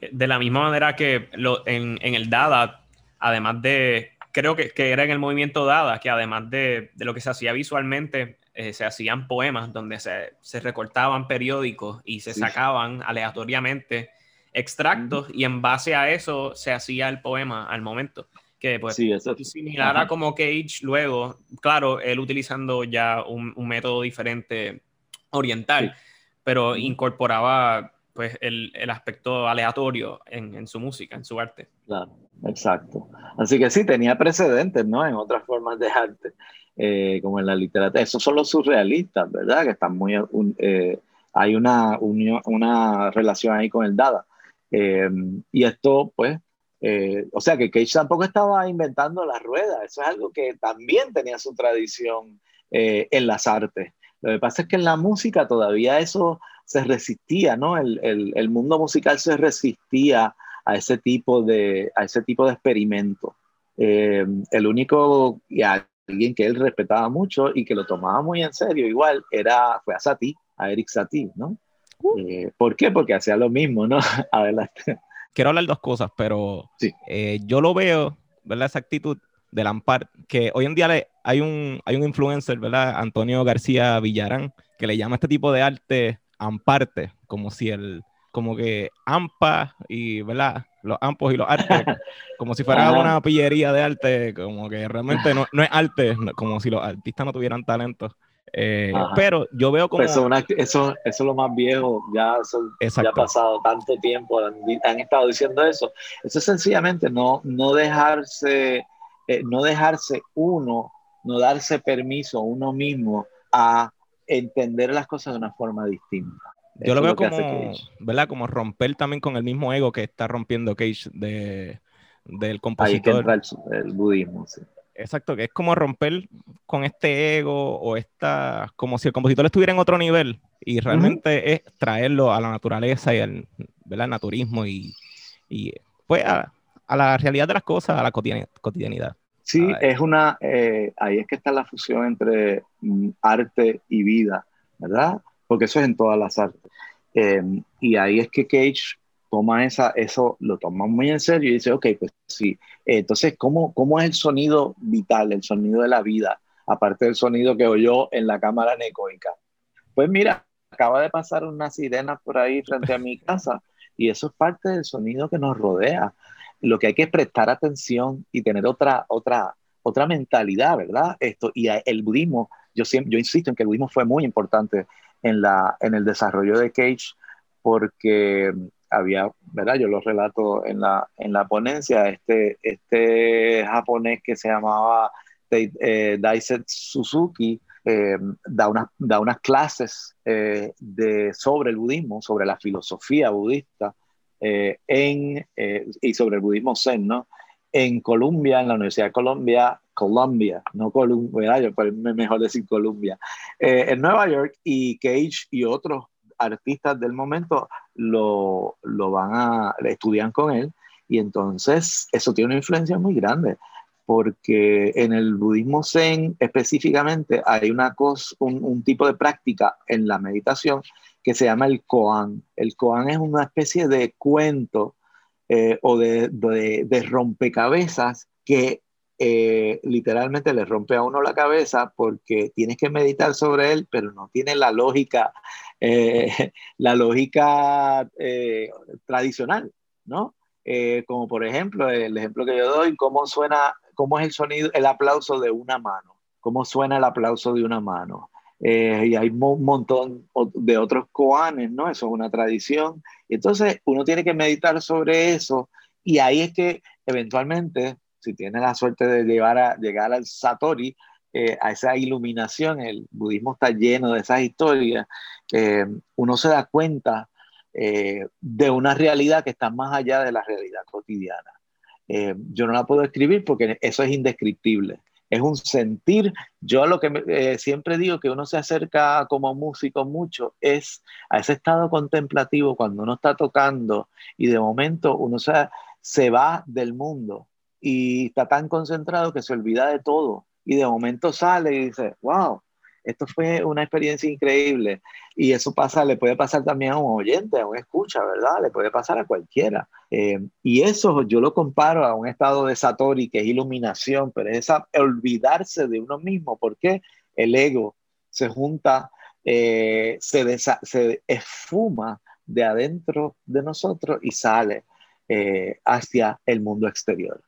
De la misma manera que lo, en, en, el Dada, además de, creo que, que, era en el movimiento Dada, que además de, de lo que se hacía visualmente, eh, se hacían poemas donde se, se, recortaban periódicos y se sacaban aleatoriamente extractos y en base a eso se hacía el poema al momento. Que pues sí, eso, similar a como Cage luego, claro, él utilizando ya un, un método diferente oriental, pero incorporaba pues el, el aspecto aleatorio en, en, su música, en su arte. Claro, exacto. Así que sí, tenía precedentes, ¿no? En otras formas de arte. Eh, como en la literatura. Esos son los surrealistas, ¿verdad? Que están muy... Eh, hay una, una relación ahí con el Dada. Eh, y esto, pues, o sea que Cage tampoco estaba inventando la rueda, eso es algo que también tenía su tradición en las artes. Lo que pasa es que en la música todavía eso se resistía, ¿no? El, el, el mundo musical se resistía a ese tipo de, a ese tipo de experimento. el único, alguien que él respetaba mucho y que lo tomaba muy en serio, igual, era, fue a Satie, a Eric Satie, ¿no? Eh, ¿Por qué? Porque hacía lo mismo, ¿no? (laughs) Adelante. Quiero hablar dos cosas, pero sí. eh, yo lo veo, ¿verdad? Esa actitud de Lampard, que hoy en día le, hay, un, hay un influencer, ¿verdad? Antonio García Villarán, que le llama este tipo de arte amparte, como si el, como que AMPA y, ¿verdad? Los ampos y los artes, (laughs) como si fuera una pillería de arte, como que realmente no, no es arte, como si los artistas no tuvieran talento. Eh, pero yo veo como... Eso, eso, es lo más viejo, ya, ya ha pasado tanto tiempo, han, estado diciendo eso. Eso es sencillamente no, no dejarse, eh, no dejarse uno, no darse permiso uno mismo a entender las cosas de una forma distinta. Yo lo veo como, ¿verdad? Como romper también con el mismo ego que está rompiendo Cage de, del compositor. Ahí que el, budismo, sí. Exacto, que es como romper con este ego o esta, como si el compositor estuviera en otro nivel y realmente es traerlo a la naturaleza y al ¿verdad? naturismo y, y pues a, a, la realidad de las cosas, a la cotidianidad. Sí, es una, eh, ahí es que está la fusión entre mm, arte y vida, ¿verdad? porque eso es en todas las artes. Em, y ahí es que Cage toma esa, eso, lo toma muy en serio y dice, ok, pues sí, entonces, ¿cómo, ¿cómo es el sonido vital, el sonido de la vida, aparte del sonido que oyó en la cámara anecoica? Pues mira, acaba de pasar una sirena por ahí frente a mi casa y eso es parte del sonido que nos rodea. Lo que hay que es prestar atención y tener otra, otra, otra mentalidad, ¿verdad? Esto, y el budismo, yo, siempre, yo insisto en que el budismo fue muy importante en, la, en el desarrollo de Cage porque había, ¿verdad? Yo lo relato en la, en la ponencia, este, este japonés que se llamaba eh, Daiset Suzuki, eh, da, una, da unas clases eh, de, sobre el budismo, sobre la filosofía budista en, y sobre el budismo zen, ¿no? En Colombia, en la Universidad de Colombia, Columbia, no Columbia, yo mejor decir Columbia, eh, en Nueva York y Cage y otros artistas del momento lo, lo van a, estudian con él y entonces eso tiene una influencia muy grande porque en el budismo zen específicamente hay una cosa, un, tipo de práctica en la meditación que se llama el koan. El koan es una especie de cuento eh, o de, de, de, rompecabezas que eh, literalmente le rompe a uno la cabeza porque tienes que meditar sobre él, pero no tiene la lógica, eh, (laughs) la lógica eh, tradicional, ¿no? como por ejemplo, el ejemplo que yo doy, cómo suena, cómo es el sonido, el aplauso de una mano, cómo suena el aplauso de una mano. y hay un montón de otros koanes, ¿no? Eso es una tradición. Entonces uno tiene que meditar sobre eso y ahí es que eventualmente si tiene la suerte de llegar, al Satori, eh, a esa iluminación, el budismo está lleno de esas historias, eh, uno se da cuenta eh, de una realidad que está más allá de la realidad cotidiana. yo no la puedo escribir porque eso es indescriptible. es un sentir. Yo lo que eh, siempre digo que uno se acerca como músico mucho es a ese estado contemplativo cuando uno está tocando y de momento uno se, se va del mundo y está tan concentrado que se olvida de todo y de momento sale y dice, wow, esto fue una experiencia increíble. Y eso pasa, le puede pasar también a un oyente, a un escucha, ¿verdad? Le puede pasar a cualquiera. Eh, y eso yo lo comparo a un estado de Satori, que es iluminación, pero es olvidarse de uno mismo, porque el ego se junta, eh, se, se esfuma de adentro de nosotros y sale eh, hacia el mundo exterior.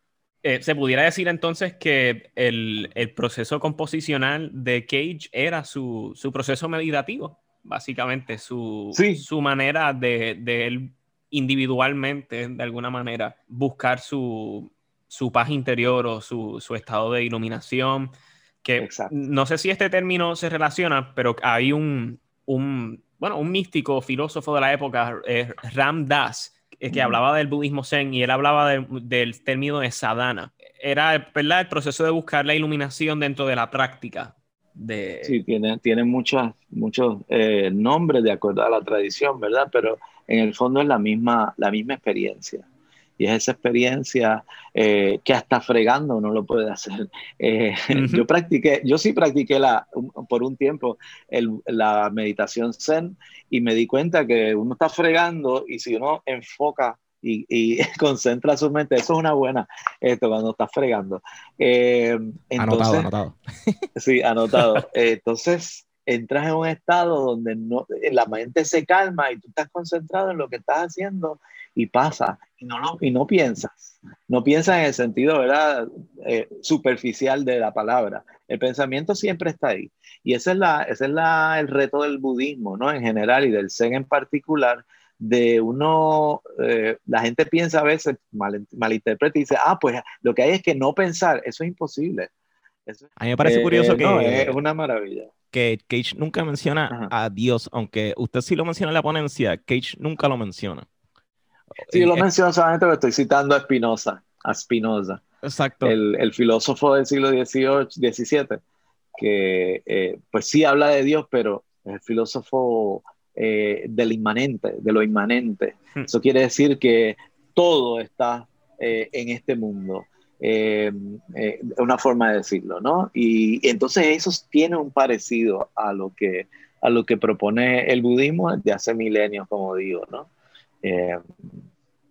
Eh, se pudiera decir entonces que el, proceso composicional de Cage era su, proceso meditativo, básicamente, su, su manera de, de, él individualmente, de alguna manera, buscar su, paz interior o su, estado de iluminación. Que no sé si este término se relaciona, pero hay un, un, bueno, un místico filósofo de la época, Ram Dass, que hablaba del budismo zen y él hablaba del término de sadhana. Era ¿verdad? el proceso de buscar la iluminación dentro de la práctica. De... Sí, tiene, tiene muchos, muchos eh, nombres de acuerdo a la tradición, ¿verdad? Pero en el fondo es la misma, la misma experiencia y es esa experiencia eh, que hasta fregando uno lo puede hacer. Eh, (laughs) yo practiqué, yo sí practiqué la, por un tiempo la meditación zen y me di cuenta que uno está fregando y si uno enfoca y, (laughs) concentra su mente, eso es una buena, esto cuando está fregando. Eh, anotado, anotado. (laughs) sí, anotado. entonces entras en un estado donde no, la mente se calma y tú estás concentrado en lo que estás haciendo y pasa y no, y no piensas. No piensas en el sentido ¿verdad? Eh, superficial de la palabra. El pensamiento siempre está ahí. Y ese es, la, ese es la, el reto del budismo, ¿no? En general y del Zen en particular, de uno, eh, la gente piensa a veces, mal, malinterpreta y dice, ah, pues lo que hay es que no pensar, eso es imposible. a mí me parece curioso eh, que... es una maravilla. Que Cage nunca menciona a Dios, aunque usted sí lo menciona en la ponencia, Cage nunca lo menciona. Sí, yo lo menciono solamente porque estoy citando a Spinoza, a Spinoza. Exacto. El, el filósofo del siglo XVIII, XVII, que eh, pues sí habla de Dios, pero es el filósofo eh, del inmanente, de lo inmanente. Hmm. Eso quiere decir que todo está eh, en este mundo. Eh, una forma de decirlo, ¿no? Y, y, entonces eso tiene un parecido a lo que a lo que propone el budismo de hace milenios, como digo, ¿no? Eh,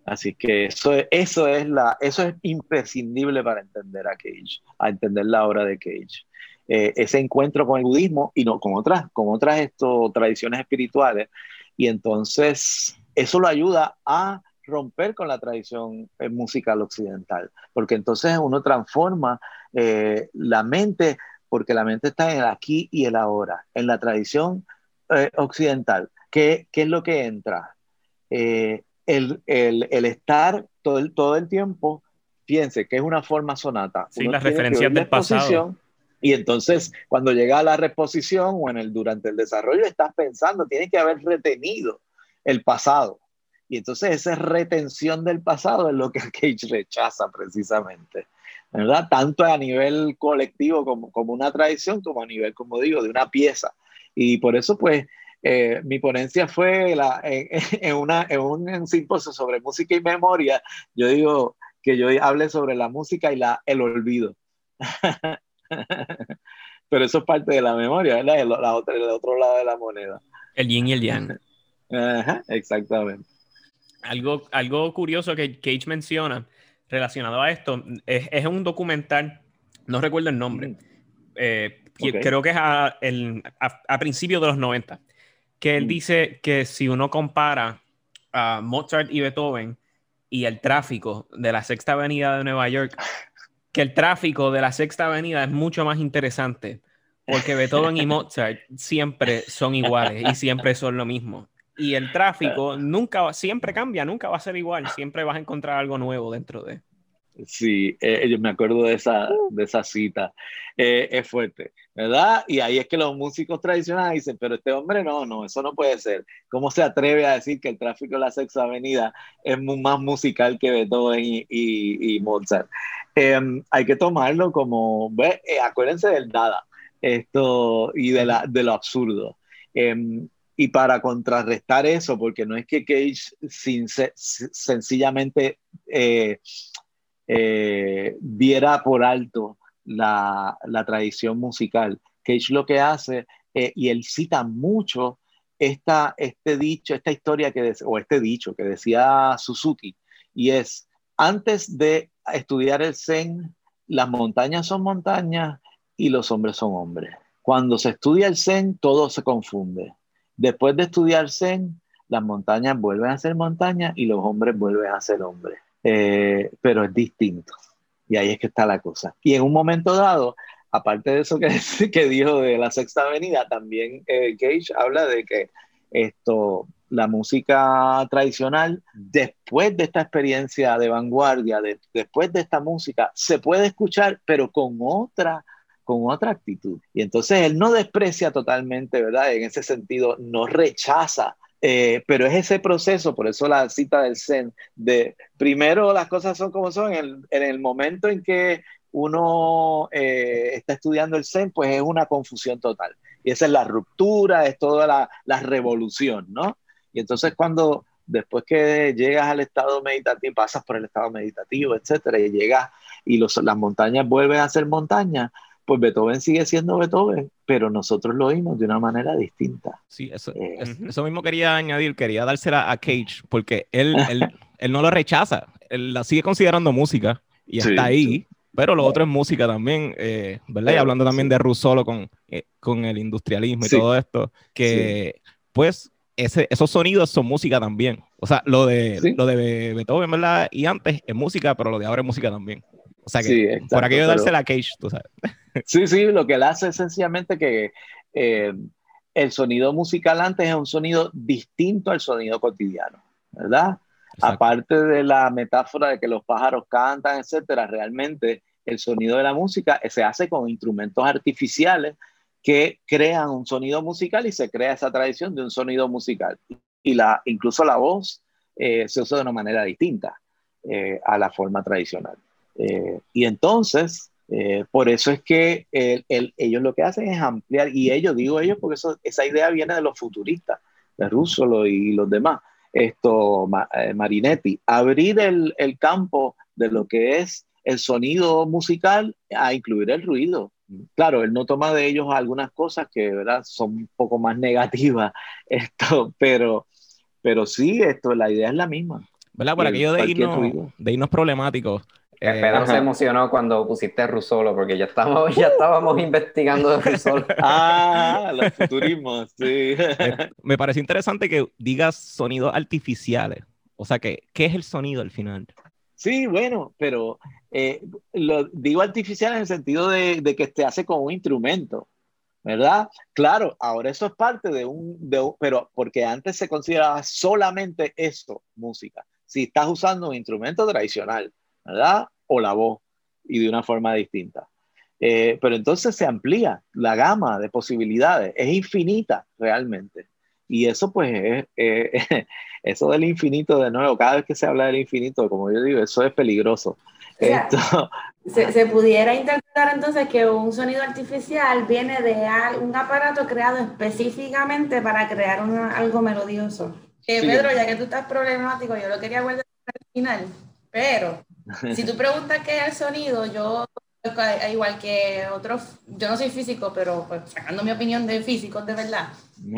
así que eso, eso, es la, eso es imprescindible para entender a Cage, a entender la obra de Cage. Eh, ese encuentro con el budismo y no con otras, con otras esto, tradiciones espirituales. Y entonces eso lo ayuda a romper con la tradición eh, musical occidental, porque entonces uno transforma la mente, porque la mente está en el aquí y el ahora, en la tradición occidental. ¿Qué, ¿Qué es lo que entra? Eh, el, el, estar todo el, todo el tiempo, piense que es una forma sonata. Sí, las referencias del pasado. Y entonces, cuando llega a la reposición o en el, durante el desarrollo, estás pensando, tienes que haber retenido el pasado. Y entonces esa retención del pasado es lo que (laughs) Cage rechaza precisamente. ¿verdad? Tanto a nivel colectivo como, como una tradición, como a nivel, como digo, de una pieza. Y por eso, pues, eh, mi ponencia fue la, en, (laughs) una, en un simposio sobre música y memoria. Yo digo que yo hable sobre la música y la, el olvido. (laughs) Pero eso es parte de la memoria, ¿verdad? El, la otra, el otro lado de la moneda. El yin y el yang. exactamente. Algo, algo curioso que Cage menciona relacionado a esto es, es un documental, no recuerdo el nombre, eh, creo que es a, a, a principios de los 90 que él mm. dice que si uno compara a Mozart y Beethoven y el tráfico de la Sexta Avenida de Nueva York, que el tráfico de la Sexta Avenida es mucho más interesante, porque Beethoven y (laughs) Mozart siempre son iguales y siempre son lo mismo. Y el tráfico nunca, siempre cambia, nunca va a ser igual, siempre vas a encontrar algo nuevo dentro de. Sí, eh, yo me acuerdo de esa, de esa cita. Eh, es fuerte, ¿verdad? Y ahí es que los músicos tradicionales dicen, pero este hombre no, no, eso no puede ser. ¿Cómo se atreve a decir que el tráfico de la Sexta Avenida es más musical que Beethoven y, y, Mozart? em, hay que tomarlo como, ve, eh, acuérdense del nada esto, y de, la, de lo absurdo. Em, y para contrarrestar eso, porque no es que Cage sin, sencillamente eh, eh, diera por alto la, la, tradición musical. Cage lo que hace, eh, y él cita mucho esta, este dicho, esta historia que, o este dicho que decía Suzuki, y es, antes de estudiar el Zen, las montañas son montañas y los hombres son hombres. Cuando se estudia el Zen, todo se confunde. Después de estudiar Zen, las montañas vuelven a ser montañas y los hombres vuelven a ser hombres. Eh, pero es distinto. Y ahí es que está la cosa. Y en un momento dado, aparte de eso que, (laughs) que dijo de la Sexta Avenida, también eh, Cage habla de que esto, la música tradicional, después de esta experiencia de vanguardia, después de esta música, se puede escuchar, pero con otra con otra actitud. Y entonces él no desprecia totalmente, ¿verdad? En ese sentido, no rechaza, eh, pero es ese proceso, por eso la cita del Zen, de primero las cosas son como son, en el, momento en que uno eh, está estudiando el Zen, pues es una confusión total. Y esa es la ruptura, es toda la, la revolución, ¿no? Y entonces cuando después que llegas al estado meditativo, pasas por el estado meditativo, etcétera, y llegas y los, las montañas vuelven a ser montañas, pues Beethoven sigue siendo Beethoven, pero nosotros lo oímos de una manera distinta. Sí, eso, eh, eso mismo quería añadir, quería dársela a Cage, porque él, (laughs) él, él, no lo rechaza, él la sigue considerando música y está ahí, pero lo otro es música también, eh, ¿verdad? Y hablando también de Russolo con, eh, con el industrialismo y todo esto, que pues ese, esos sonidos son música también. O sea, lo de, lo de Beethoven, ¿verdad? Y antes es música, pero lo de ahora es música también. O sea que por aquello de dársela a Cage, tú sabes. (laughs) Sí, sí, lo que él hace es sencillamente que eh, el sonido musical antes es un sonido distinto al sonido cotidiano, ¿verdad? Aparte de la metáfora de que los pájaros cantan, etcétera, realmente el sonido de la música se hace con instrumentos artificiales que crean un sonido musical y se crea esa tradición de un sonido musical. Y la, incluso la voz eh, se usa de una manera distinta eh, a la forma tradicional. Y entonces, eh, por eso es que ellos lo que hacen es ampliar, y ellos, digo ellos, porque esa idea viene de los futuristas, de Russolo y los demás, esto, eh, Marinetti, abrir el, campo de lo que es el sonido musical a incluir el ruido. Claro, él no toma de ellos algunas cosas que ¿verdad? son un poco más (laughs) negativas, esto, pero, pero sí, esto, la idea es la misma. ¿Verdad? Por aquello de irnos, de irnos problemáticos, eh, Pedro se emocionó cuando pusiste Rusolo porque ya estábamos, ya estábamos investigando de Rusolo. (laughs) ah, los futurismos, sí. Eh, me parece interesante que digas sonidos artificiales. O sea, que, ¿qué es el sonido al final? Sí, bueno, pero eh, lo digo artificial en el sentido de, de, que te hace como un instrumento, ¿verdad? Claro, ahora eso es parte de un, de un, pero porque antes se consideraba solamente eso, música. Si estás usando un instrumento tradicional, ¿verdad? O la voz, y de una forma distinta. Eh, pero entonces se amplía la gama de posibilidades, es infinita realmente. Y eso pues es, (laughs) eso del infinito de nuevo, cada vez que se habla del infinito, como yo digo, eso es peligroso. (laughs) se, pudiera interpretar entonces que un sonido artificial viene de un aparato creado específicamente para crear algo melodioso. Eh, Pedro, ya que tú estás problemático, yo lo quería guardar al final, pero si tú preguntas qué es el sonido, yo, igual que otros, yo no soy físico, pero pues, sacando mi opinión de físicos de verdad,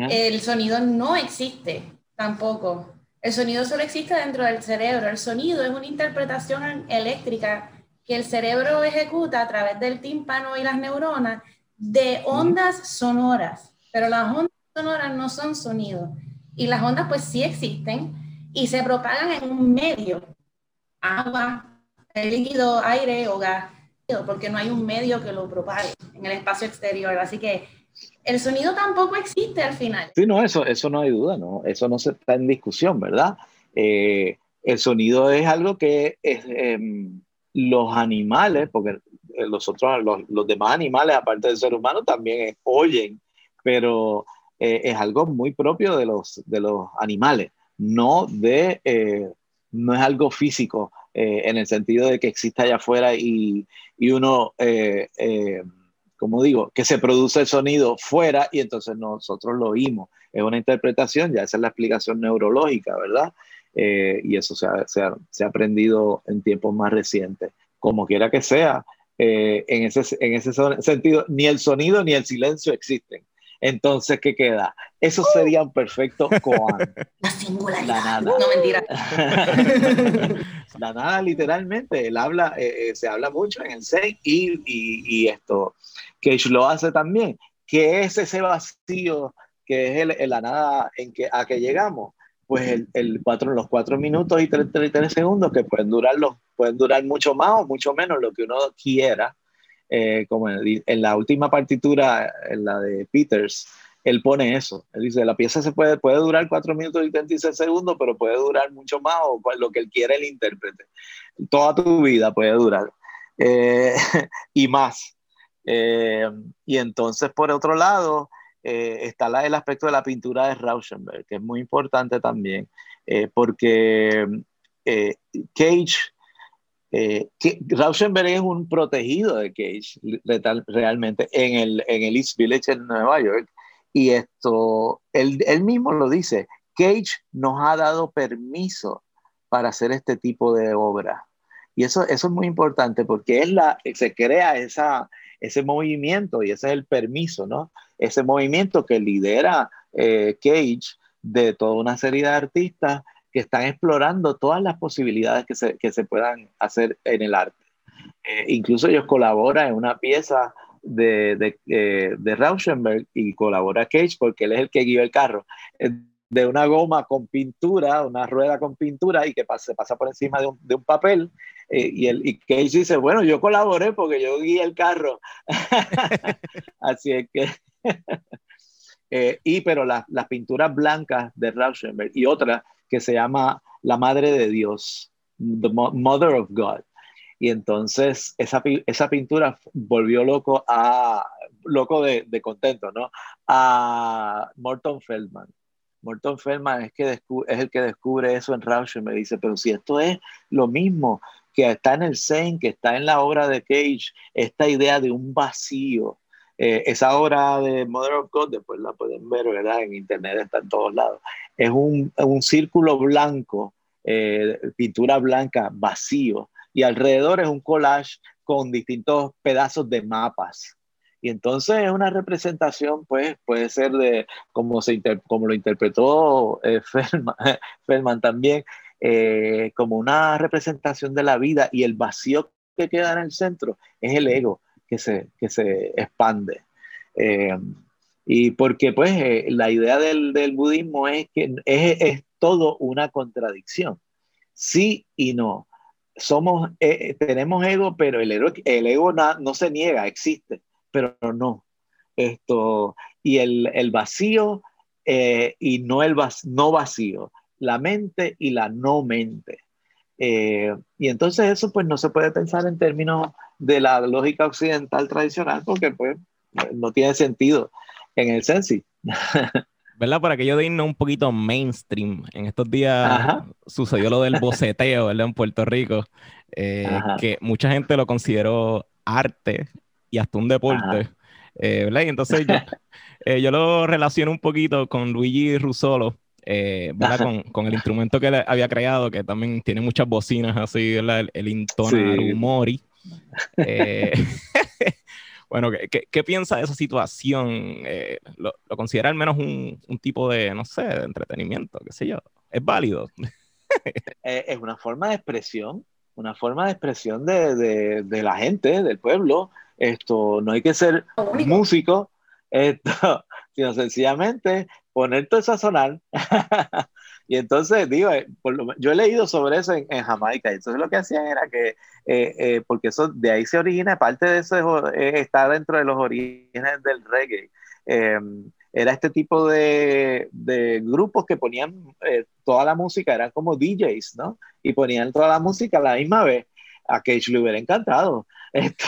el sonido no existe tampoco. El sonido solo existe dentro del cerebro. El sonido es una interpretación eléctrica que el cerebro ejecuta a través del tímpano y las neuronas de ondas sonoras. Pero las ondas sonoras no son sonido. Y las ondas pues sí existen y se propagan en un medio, agua, líquido, aire o gas, porque no hay un medio que lo propague en el espacio exterior. Así que el sonido tampoco existe al final. Sí, no, eso, eso no hay duda, ¿no? Eso no se está en discusión, ¿verdad? Eh, el sonido es algo que es, em, los animales, porque los otros, los, demás animales, aparte del ser humano, también oyen, pero eh, es algo muy propio de los, de los animales, no de, eh, no es algo físico en el sentido de que existe allá afuera y, y uno, como digo, que se produce el sonido fuera y entonces nosotros lo oímos. Es una interpretación, ya esa es la explicación neurológica, ¿verdad? y eso se ha, se, ha, se ha aprendido en tiempos más recientes. Como quiera que sea, eh, en, ese, en ese sentido, ni el sonido ni el silencio existen. Entonces, ¿qué queda? Eso sería un perfecto koan. (laughs) La singularidad. La nada. No, mentira. (laughs) la nada, literalmente. Él habla, eh, eh, se habla mucho en el Zen y, y, esto, Cage lo hace también. ¿Qué es ese vacío que es el, la nada en que, a que llegamos? Pues el, el cuatro, los cuatro minutos y 33 segundos que pueden durar los pueden durar mucho más o mucho menos lo que uno quiera. Eh, como en, la última partitura, en la de Peters, él pone eso. Él dice, la pieza se puede, puede durar 4 minutos y 36 segundos, pero puede durar mucho más o lo que él quiere el intérprete. Toda tu vida puede durar. Eh, (laughs) y más. Eh, y entonces, por otro lado, está la, el aspecto de la pintura de Rauschenberg, que es muy importante también, porque Cage eh, Rauschenberg es un protegido de Cage realmente en el, en el East Village en Nueva York y esto, él, mismo lo dice, Cage nos ha dado permiso para hacer este tipo de obra. Y eso, es muy importante porque se crea ese movimiento y ese es el permiso, ¿no? Ese movimiento que lidera eh, Cage de toda una serie de artistas que están explorando todas las posibilidades que se, que se puedan hacer en el arte. Eh, incluso ellos colaboran en una pieza de, de, eh, de, Rauschenberg y colabora Cage porque él es el que guía el carro, eh, de una goma con pintura, una rueda con pintura y que se pasa por encima de un, de un papel. y, el, y Cage dice, bueno, yo colaboré porque yo guié el carro. (laughs) Así es que... (laughs) y pero las, las pinturas blancas de Rauschenberg y otras que se llama La Madre de Dios, The Mother of God. Y entonces esa, esa pintura volvió loco a, loco de, contento, ¿no? A Morton Feldman. Morton Feldman es, que es el que descubre eso en Rausch me dice, pero si esto es lo mismo que está en el Zen, que está en la obra de Cage, esta idea de un vacío, eh, esa obra de Mother of God, después la pueden ver, ¿verdad? En internet está en todos lados. Es un, un círculo blanco, eh, pintura blanca, vacío, y alrededor es un collage con distintos pedazos de mapas. Y entonces es una representación, pues, puede ser de como, se como lo interpretó eh, (laughs) Feldman, también, como una representación de la vida y el vacío que queda en el centro es el ego que se, que se expande. Eh, y porque pues eh, la idea del, del, budismo es que es, es, todo una contradicción. Sí y no. Somos, eh, tenemos ego, pero el ego, el ego no, no, se niega, existe, pero no. Esto, y el, el vacío y no el no vacío, la mente y la no mente. Y entonces eso pues no se puede pensar en términos de la lógica occidental tradicional porque pues no tiene sentido en el sensi. (laughs) ¿Verdad? Para aquello de irnos un poquito mainstream, en estos días sucedió lo del (laughs) boceteo, ¿verdad? En Puerto Rico, eh, que mucha gente lo consideró arte y hasta un deporte, eh, ¿verdad? Y entonces yo, (laughs) eh, yo, lo relaciono un poquito con Luigi Russolo, ¿verdad? Con, con, el instrumento que él había creado, que también tiene muchas bocinas así, ¿verdad? El, el Intona Mori. Eh, (laughs) bueno, ¿qué, ¿qué, piensa de esa situación? Eh, lo, lo, considera al menos un, un, tipo de, no sé, de entretenimiento, qué sé yo? ¿Es válido? (laughs) Eh, es una forma de expresión, una forma de expresión de, de, de, la gente, del pueblo. Esto, no hay que ser músico, esto, sino sencillamente poner todo eso a sonar (laughs) Y entonces, digo, eh, yo he leído sobre eso en, Jamaica, y entonces lo que hacían era que, eh, eh, porque eso de ahí se origina, parte de eso está dentro de los orígenes del reggae. Em, era este tipo de, de grupos que ponían toda la música, eran como DJs, ¿no? Y ponían toda la música a la misma vez a Cage le hubiera encantado. (laughs) Esto,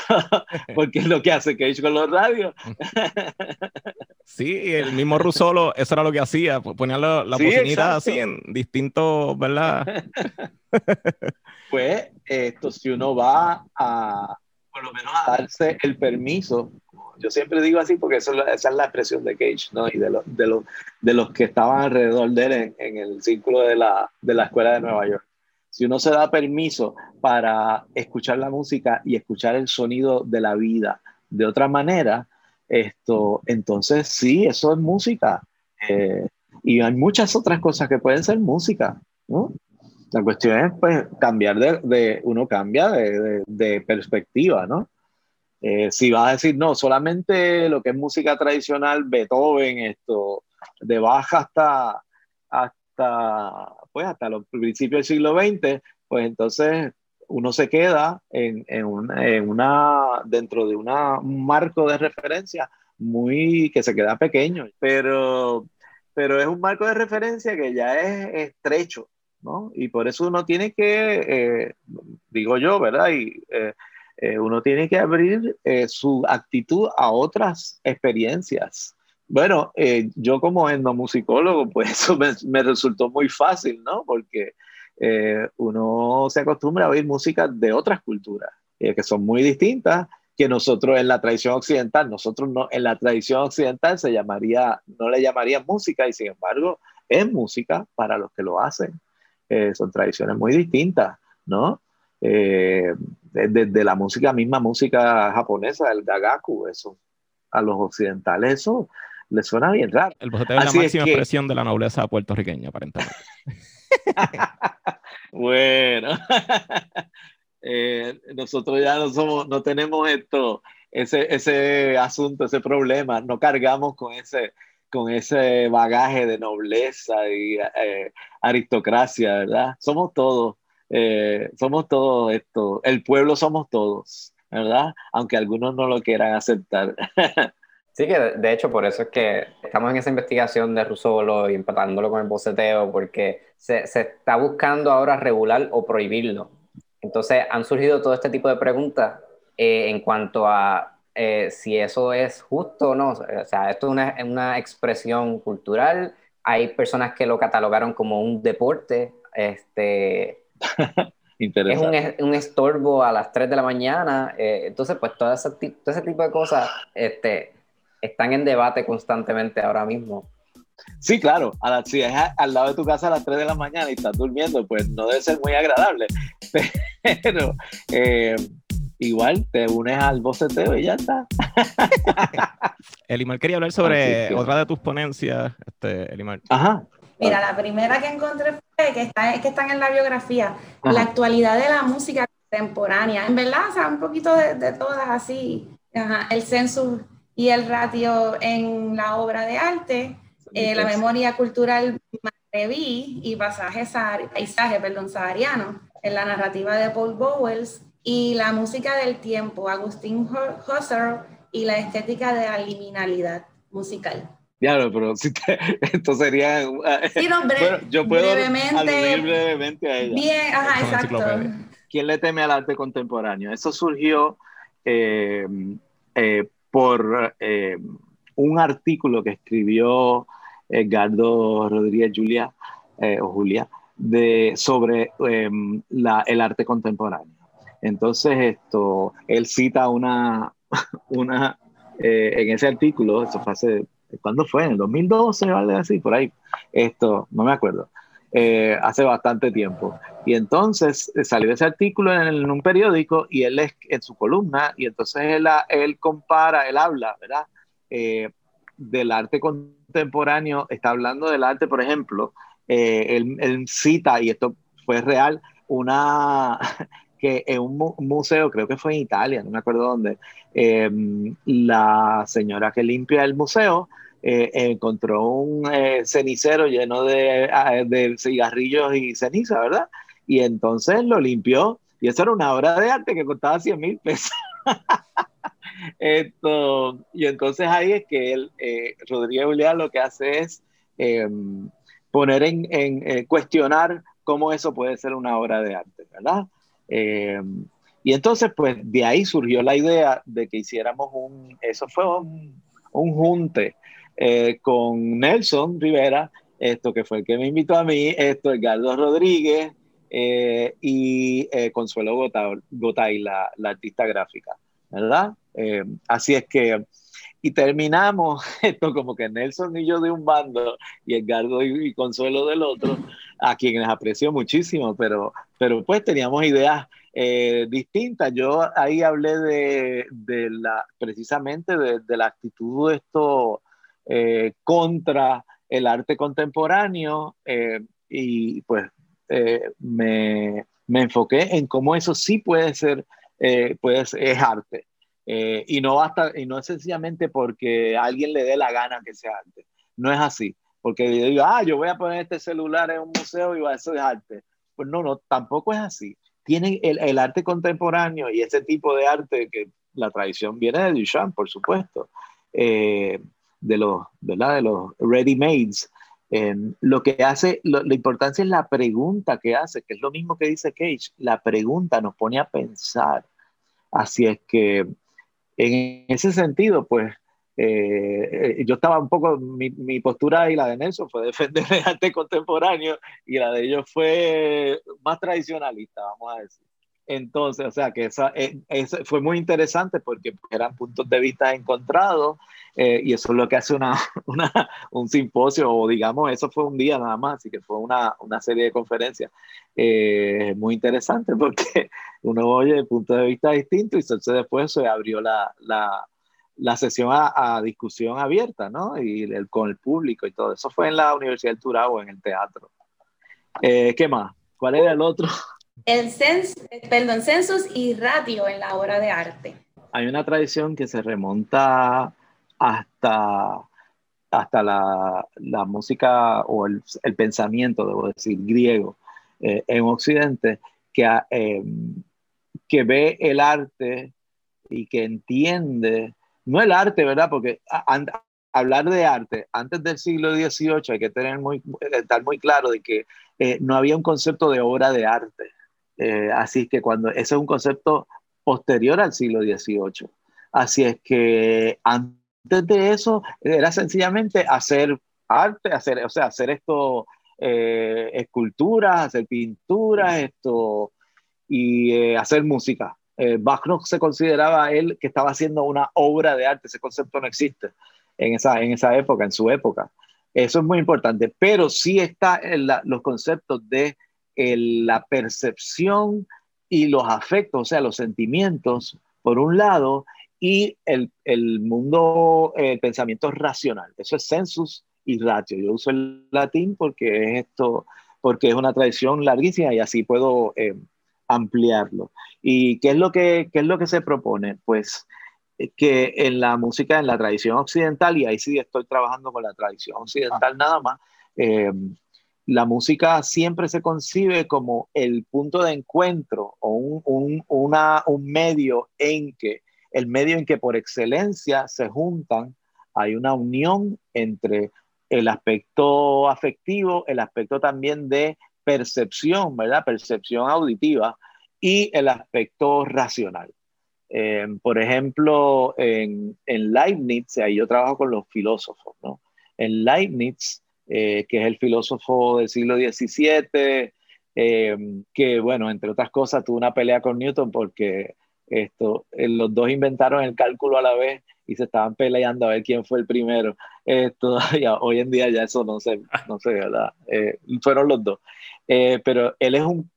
porque es lo que hace Cage con los radios. (laughs) Sí, el mismo Rusolo, eso era lo que hacía, ponía la, la así en distintos, ¿verdad? (laughs) pues esto, si uno va a, por lo menos a darse el permiso, yo siempre digo así porque esa es la expresión de Cage, ¿no? Y de, los de, los de los que estaban alrededor de él en, el círculo de la, de la escuela de Nueva York. Si uno se da permiso para escuchar la música y escuchar el sonido de la vida de otra manera, esto, entonces sí, eso es música. Eh, y hay muchas otras cosas que pueden ser música, ¿no? La cuestión es pues cambiar de, uno cambia de, perspectiva, ¿no? Eh, si vas a decir, no, solamente lo que es música tradicional, Beethoven, esto, de baja hasta, hasta, pues hasta los principios del siglo XX, pues entonces uno se queda en, en, una, dentro de una, un marco de referencia muy, que se queda pequeño, pero, pero es un marco de referencia que ya es estrecho, ¿no? Y por eso uno tiene que, eh, digo yo, ¿verdad? Y eh, eh, uno tiene que abrir su actitud a otras experiencias. Bueno, yo como endomusicólogo, pues (laughs) eso me, resultó muy fácil, ¿no? Porque uno se acostumbra a oír música de otras culturas, que son muy distintas que nosotros en la tradición occidental, nosotros no, en la tradición occidental se llamaría, no le llamaría música y sin embargo es música para los que lo hacen. Eh, son tradiciones muy distintas, ¿no? Eh, desde la música misma, música japonesa, el gagaku, eso, a los occidentales eso les suena bien raro. El boceteo es la máxima expresión de la nobleza puertorriqueña, aparentemente. (laughs) bueno, (laughs) eh, nosotros ya no somos, no tenemos esto, ese, ese asunto, ese problema, no cargamos con ese, con ese bagaje de nobleza y eh, aristocracia, ¿verdad? Somos todos, eh, somos todos esto, el pueblo somos todos, ¿verdad? Aunque algunos no lo quieran aceptar. (laughs) Sí, que de hecho por eso es que estamos en esa investigación de Rusolo y empatándolo con el boceteo, porque se, se está buscando ahora regular o prohibirlo. Entonces han surgido todo este tipo de preguntas eh, en cuanto a eh, si eso es justo o no. O sea, esto es una, una, expresión cultural. Hay personas que lo catalogaron como un deporte. Este, (laughs) es un, un, estorbo a las 3 de la mañana. Eh, entonces, pues todo ese, todo ese, tipo de cosas este, están en debate constantemente ahora mismo. Sí, claro, a si es al lado de tu casa a las 3 de la mañana y estás durmiendo, pues no debe ser muy agradable. (laughs) Pero eh, igual te unes al boceteo y ya está. Elimar quería hablar sobre otra de tus ponencias, este, Elimar. Ajá. Mira, la primera que encontré fue que, está, que están en la biografía, la actualidad de la música contemporánea. En verdad, o sea, un poquito de, todas así. El censo y el ratio en la obra de arte, eh, la memoria cultural magrebí y pasajes, paisaje, perdón, sahariano en la narrativa de Paul Bowles y la música del tiempo, Agustín Husserl y la estética de la liminalidad musical. Claro, pero si (laughs) esto sería... Sí, no, yo puedo brevemente, brevemente a ella. Bien, ajá, exacto. ¿Quién le teme al arte contemporáneo? Eso surgió eh, eh, por eh, un artículo que escribió Edgardo Rodríguez Julia, o Julia, de, sobre la, el arte contemporáneo. Entonces, esto, él cita una, (laughs) una eh, en ese artículo, eso fue hace, ¿cuándo fue? En el 2012 o algo así, por ahí. Esto, no me acuerdo. Eh, hace bastante tiempo. Y entonces eh, salió ese artículo en, un periódico y él es en su columna, y entonces él, él compara, él habla, ¿verdad? del arte contemporáneo, está hablando del arte, por ejemplo, él, él, cita, y esto fue real, una, (laughs) que en un museo, creo que fue en Italia, no me acuerdo dónde, la señora que limpia el museo eh, encontró un eh, cenicero lleno ah, de, cigarrillos y ceniza, ¿verdad? Y entonces lo limpió y eso era una obra de arte que costaba 100 mil pesos. (laughs) Esto, y entonces ahí es que él, eh, Rodríguez Julián lo que hace es em, poner en, en cuestionar cómo eso puede ser una obra de arte, ¿verdad? Eh, y entonces, pues de ahí surgió la idea de que hiciéramos un, eso fue un, un junte eh, con Nelson Rivera, esto que fue el que me invitó a mí, esto Edgardo Rodríguez, y Consuelo Gotay, la, la, artista gráfica, ¿verdad? así es que y terminamos (laughs) esto como que Nelson y yo de un bando y Edgardo y, Consuelo del otro, a quienes aprecio muchísimo, pero, pero pues teníamos ideas eh, distintas. Yo ahí hablé de, de la, precisamente de, de, la actitud de esto eh, contra el arte contemporáneo eh, y pues me, me, enfoqué en cómo eso sí puede ser, puede es arte. Eh, y, no basta, y no es sencillamente porque alguien le dé la gana que sea arte. No es así. Porque yo ah, yo voy a poner este celular en un museo y va a ser arte. Pues no, no, tampoco es así. Tienen el, el, arte contemporáneo y ese tipo de arte que la tradición viene de Duchamp, por supuesto, eh, de los, ¿verdad? De los ready-mades. Eh, lo que hace, lo, la importancia es la pregunta que hace, que es lo mismo que dice Cage. La pregunta nos pone a pensar. Así es que en ese sentido, pues eh, yo estaba un poco, mi, mi, postura y la de Nelson fue (laughs) defender el arte contemporáneo y la de ellos fue más tradicionalista, vamos a decir. Entonces, o sea, que esa, eh, fue muy interesante porque eran puntos de vista encontrados eh, y eso es lo que hace una, (laughs) una, un simposio, o digamos, eso fue un día nada más, así que fue una, una serie de conferencias eh, muy interesante porque (laughs) uno oye puntos de vista distintos y entonces después se abrió la, la, la sesión a, discusión abierta, ¿no? Y el, con el público y todo. Eso fue en la Universidad del Turabo, en el teatro. ¿Qué más? ¿Cuál era el otro? (laughs) el cens, perdón, census y radio en la obra de arte. Hay una tradición que se remonta hasta, hasta la, la música o el, pensamiento, debo decir, griego eh, en Occidente, que, eh, que ve el arte y que entiende, no el arte, ¿verdad? Porque hablar de arte antes del siglo XVIII hay que tener muy, estar muy claro de que eh, no había un concepto de obra de arte eh, así que cuando, ese es un concepto posterior al siglo XVIII. Así es que antes de eso era sencillamente hacer arte, hacer, o sea, hacer esto, eh, esculturas, hacer pinturas, esto, y eh, hacer música. Bach no se consideraba él que estaba haciendo una obra de arte, ese concepto no existe en esa, en esa época, en su época. Eso es muy importante, pero sí está en los conceptos de la percepción y los afectos, o sea, los sentimientos, por un lado, y el, el mundo, el pensamiento racional. Eso es sensus y ratio. Yo uso el latín porque es esto, porque es una tradición larguísima y así puedo eh, ampliarlo. ¿Y qué es, lo que, qué es lo que se propone? Pues eh, que en la música, en la tradición occidental, y ahí sí estoy trabajando con la tradición occidental nada más, eh, la música siempre se concibe como el punto de encuentro o un, medio en que, el medio en que por excelencia se juntan, hay una unión entre el aspecto afectivo, el aspecto también de percepción, ¿verdad? Percepción auditiva y el aspecto racional. Eh, por ejemplo, en, en Leibniz, ahí yo trabajo con los filósofos, ¿no? En Leibniz, eh, que es el filósofo del siglo XVII, eh, que, bueno, entre otras cosas, tuvo una pelea con Newton porque esto, eh, los dos inventaron el cálculo a la vez y se estaban peleando a ver quién fue el primero. Esto, (laughs) hoy en día ya eso no sé, no sé, ¿verdad? fueron los dos. pero él es un,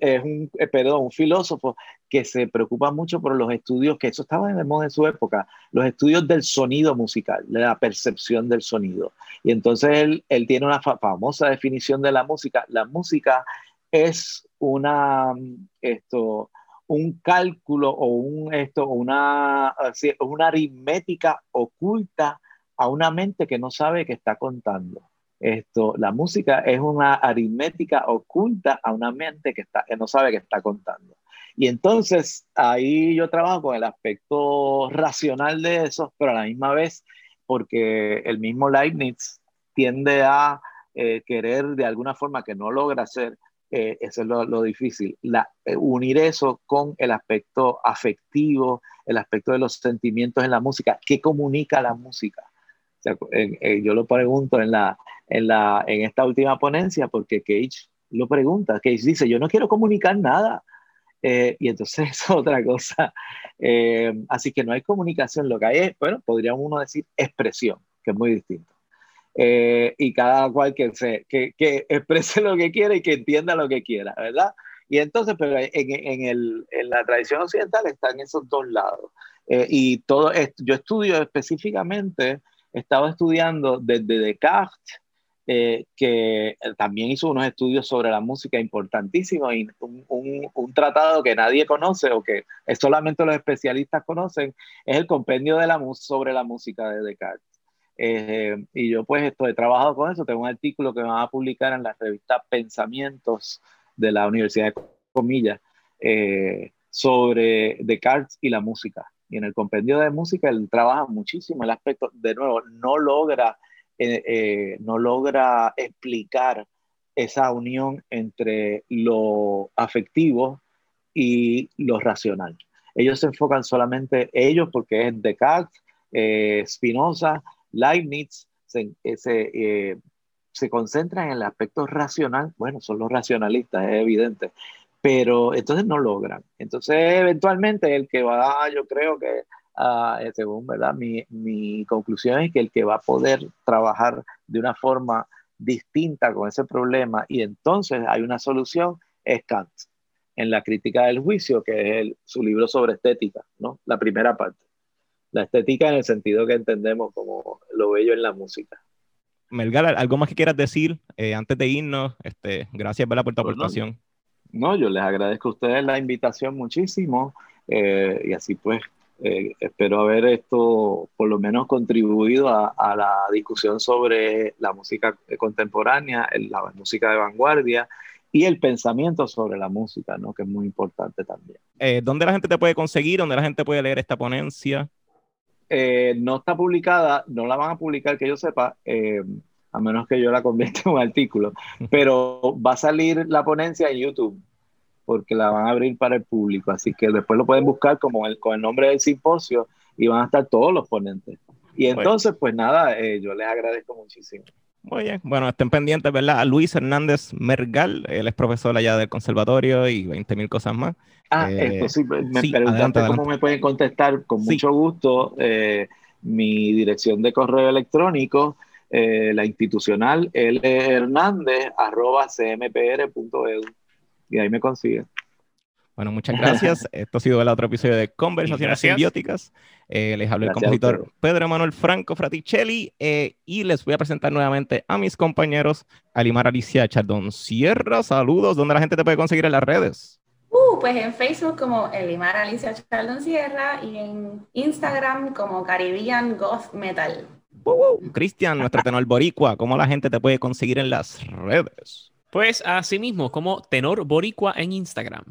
es un, perdón, un filósofo que se preocupa mucho por los estudios, que eso estaba de moda en su época, los estudios del sonido musical, de la percepción del sonido. Y entonces él, él tiene una famosa definición de la música. La música es una, esto, un cálculo o un, esto, una, una aritmética oculta a una mente que no sabe que está contando. Esto, la música es una aritmética oculta a una mente que, está, que no sabe que está contando. Y entonces ahí yo trabajo con el aspecto racional de eso, pero a la misma vez porque el mismo Leibniz tiende a eh, querer de alguna forma que no logra hacer, eh, eso es lo, difícil, eh, unir eso con el aspecto afectivo, el aspecto de los sentimientos en la música, ¿qué comunica la música? yo lo pregunto en, la, en, la, en esta última ponencia porque Cage lo pregunta, que dice, yo no quiero comunicar nada. Eh, y entonces (laughs) es otra cosa. Así que no hay comunicación, lo que hay es, bueno, podría uno decir expresión, que es muy distinto. Eh, y cada cual que, se, que, que, exprese (laughs) lo que quiera y que entienda lo que quiera, ¿verdad? Y entonces, pero en, en, el, en la tradición occidental están esos dos lados. y todo yo estudio específicamente, estaba estudiando desde Descartes eh, que también hizo unos estudios sobre la música importantísimos y un, un, tratado que nadie conoce o que solamente los especialistas conocen, es el compendio de la sobre la música de Descartes. Eh, y yo pues esto, he trabajado con eso, tengo un artículo que me van a publicar en la revista Pensamientos de la Universidad de Comillas eh, sobre Descartes y la música. Y en el compendio de música él trabaja muchísimo el aspecto, de nuevo, no logra eh, eh, no logra explicar esa unión entre lo afectivo y lo racional. Ellos se enfocan solamente ellos porque es Descartes, eh, Spinoza, Leibniz, se, se, concentran en el aspecto racional. Bueno, son los racionalistas, es evidente, pero entonces no logran. Entonces, eventualmente, el que va, yo creo que uh, según ¿verdad? Mi, mi, conclusión es que el que va a poder trabajar de una forma distinta con ese problema y entonces hay una solución es Kant en la crítica del juicio, que es el, su libro sobre estética, ¿no? la primera parte. La estética en el sentido que entendemos como lo bello en la música. Melgar, ¿algo más que quieras decir eh, antes de irnos? Este, gracias por tu aportación. No, yo les agradezco a ustedes la invitación muchísimo eh, y así pues eh, espero haber esto por lo menos contribuido a, la discusión sobre la música contemporánea, la música de vanguardia y el pensamiento sobre la música, ¿no? que es muy importante también. Eh, ¿Dónde la gente te puede conseguir? ¿Dónde la gente puede leer esta ponencia? Eh, no está publicada, no la van a publicar que yo sepa, a menos que yo la convierta en un artículo, pero va a salir la ponencia en YouTube porque la van a abrir para el público. Así que después lo pueden buscar como el, con el nombre del simposio y van a estar todos los ponentes. Y entonces, pues nada, eh, yo les agradezco muchísimo. Muy bien, bueno, estén pendientes, ¿verdad? A Luis Hernández Mergal, él es profesor allá del conservatorio y 20 mil cosas más. Ah, eh, esto sí, me preguntaste cómo me pueden contestar, con mucho gusto, eh, mi dirección de correo electrónico, la institucional, L Hernández, arroba cmpr.edu y ahí me consiguen. Bueno, muchas (laughs) gracias. Esto ha sido el otro episodio de Conversaciones Simbióticas. Eh, les hablo el compositor Pedro Manuel Franco Fraticelli eh, y les voy a presentar nuevamente a mis compañeros Alimar Alicia Chardón Sierra. Saludos, ¿dónde la gente te puede conseguir en las redes? Uh, pues en Facebook como Elimar Alicia Chardón Sierra y en Instagram como Caribbean Goth Metal. Cristian, nuestro tenor boricua, ¿cómo la gente te puede conseguir en las redes? Pues así mismo, como Tenor Boricua en Instagram.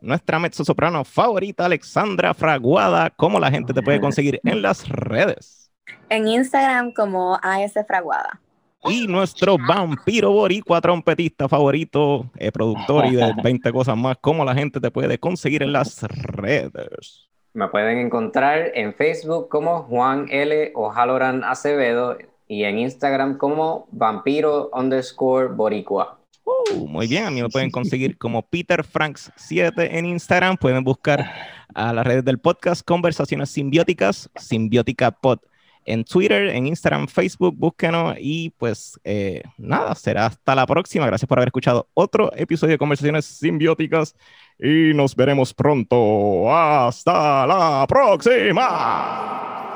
Nuestra mezzo soprano favorita, Alexandra Fraguada. ¿Cómo la gente te puede conseguir en las redes? En Instagram como AS Fraguada. Y nuestro vampiro boricua trompetista favorito, eh, productor y de (laughs) 20 cosas más, ¿cómo la gente te puede conseguir en las redes? Me pueden encontrar en Facebook como Juan L. o Haloran Acevedo y en Instagram como vampiro underscore boricua. Uh, muy bien, a mí me pueden conseguir como Peter Franks 7 en Instagram. Pueden buscar a las redes del podcast Conversaciones Simbióticas, Simbiótica Pod. En Twitter, en Instagram, Facebook, búsquenos y pues eh, nada, será hasta la próxima. Gracias por haber escuchado otro episodio de Conversaciones Simbióticas y nos veremos pronto. Hasta la próxima.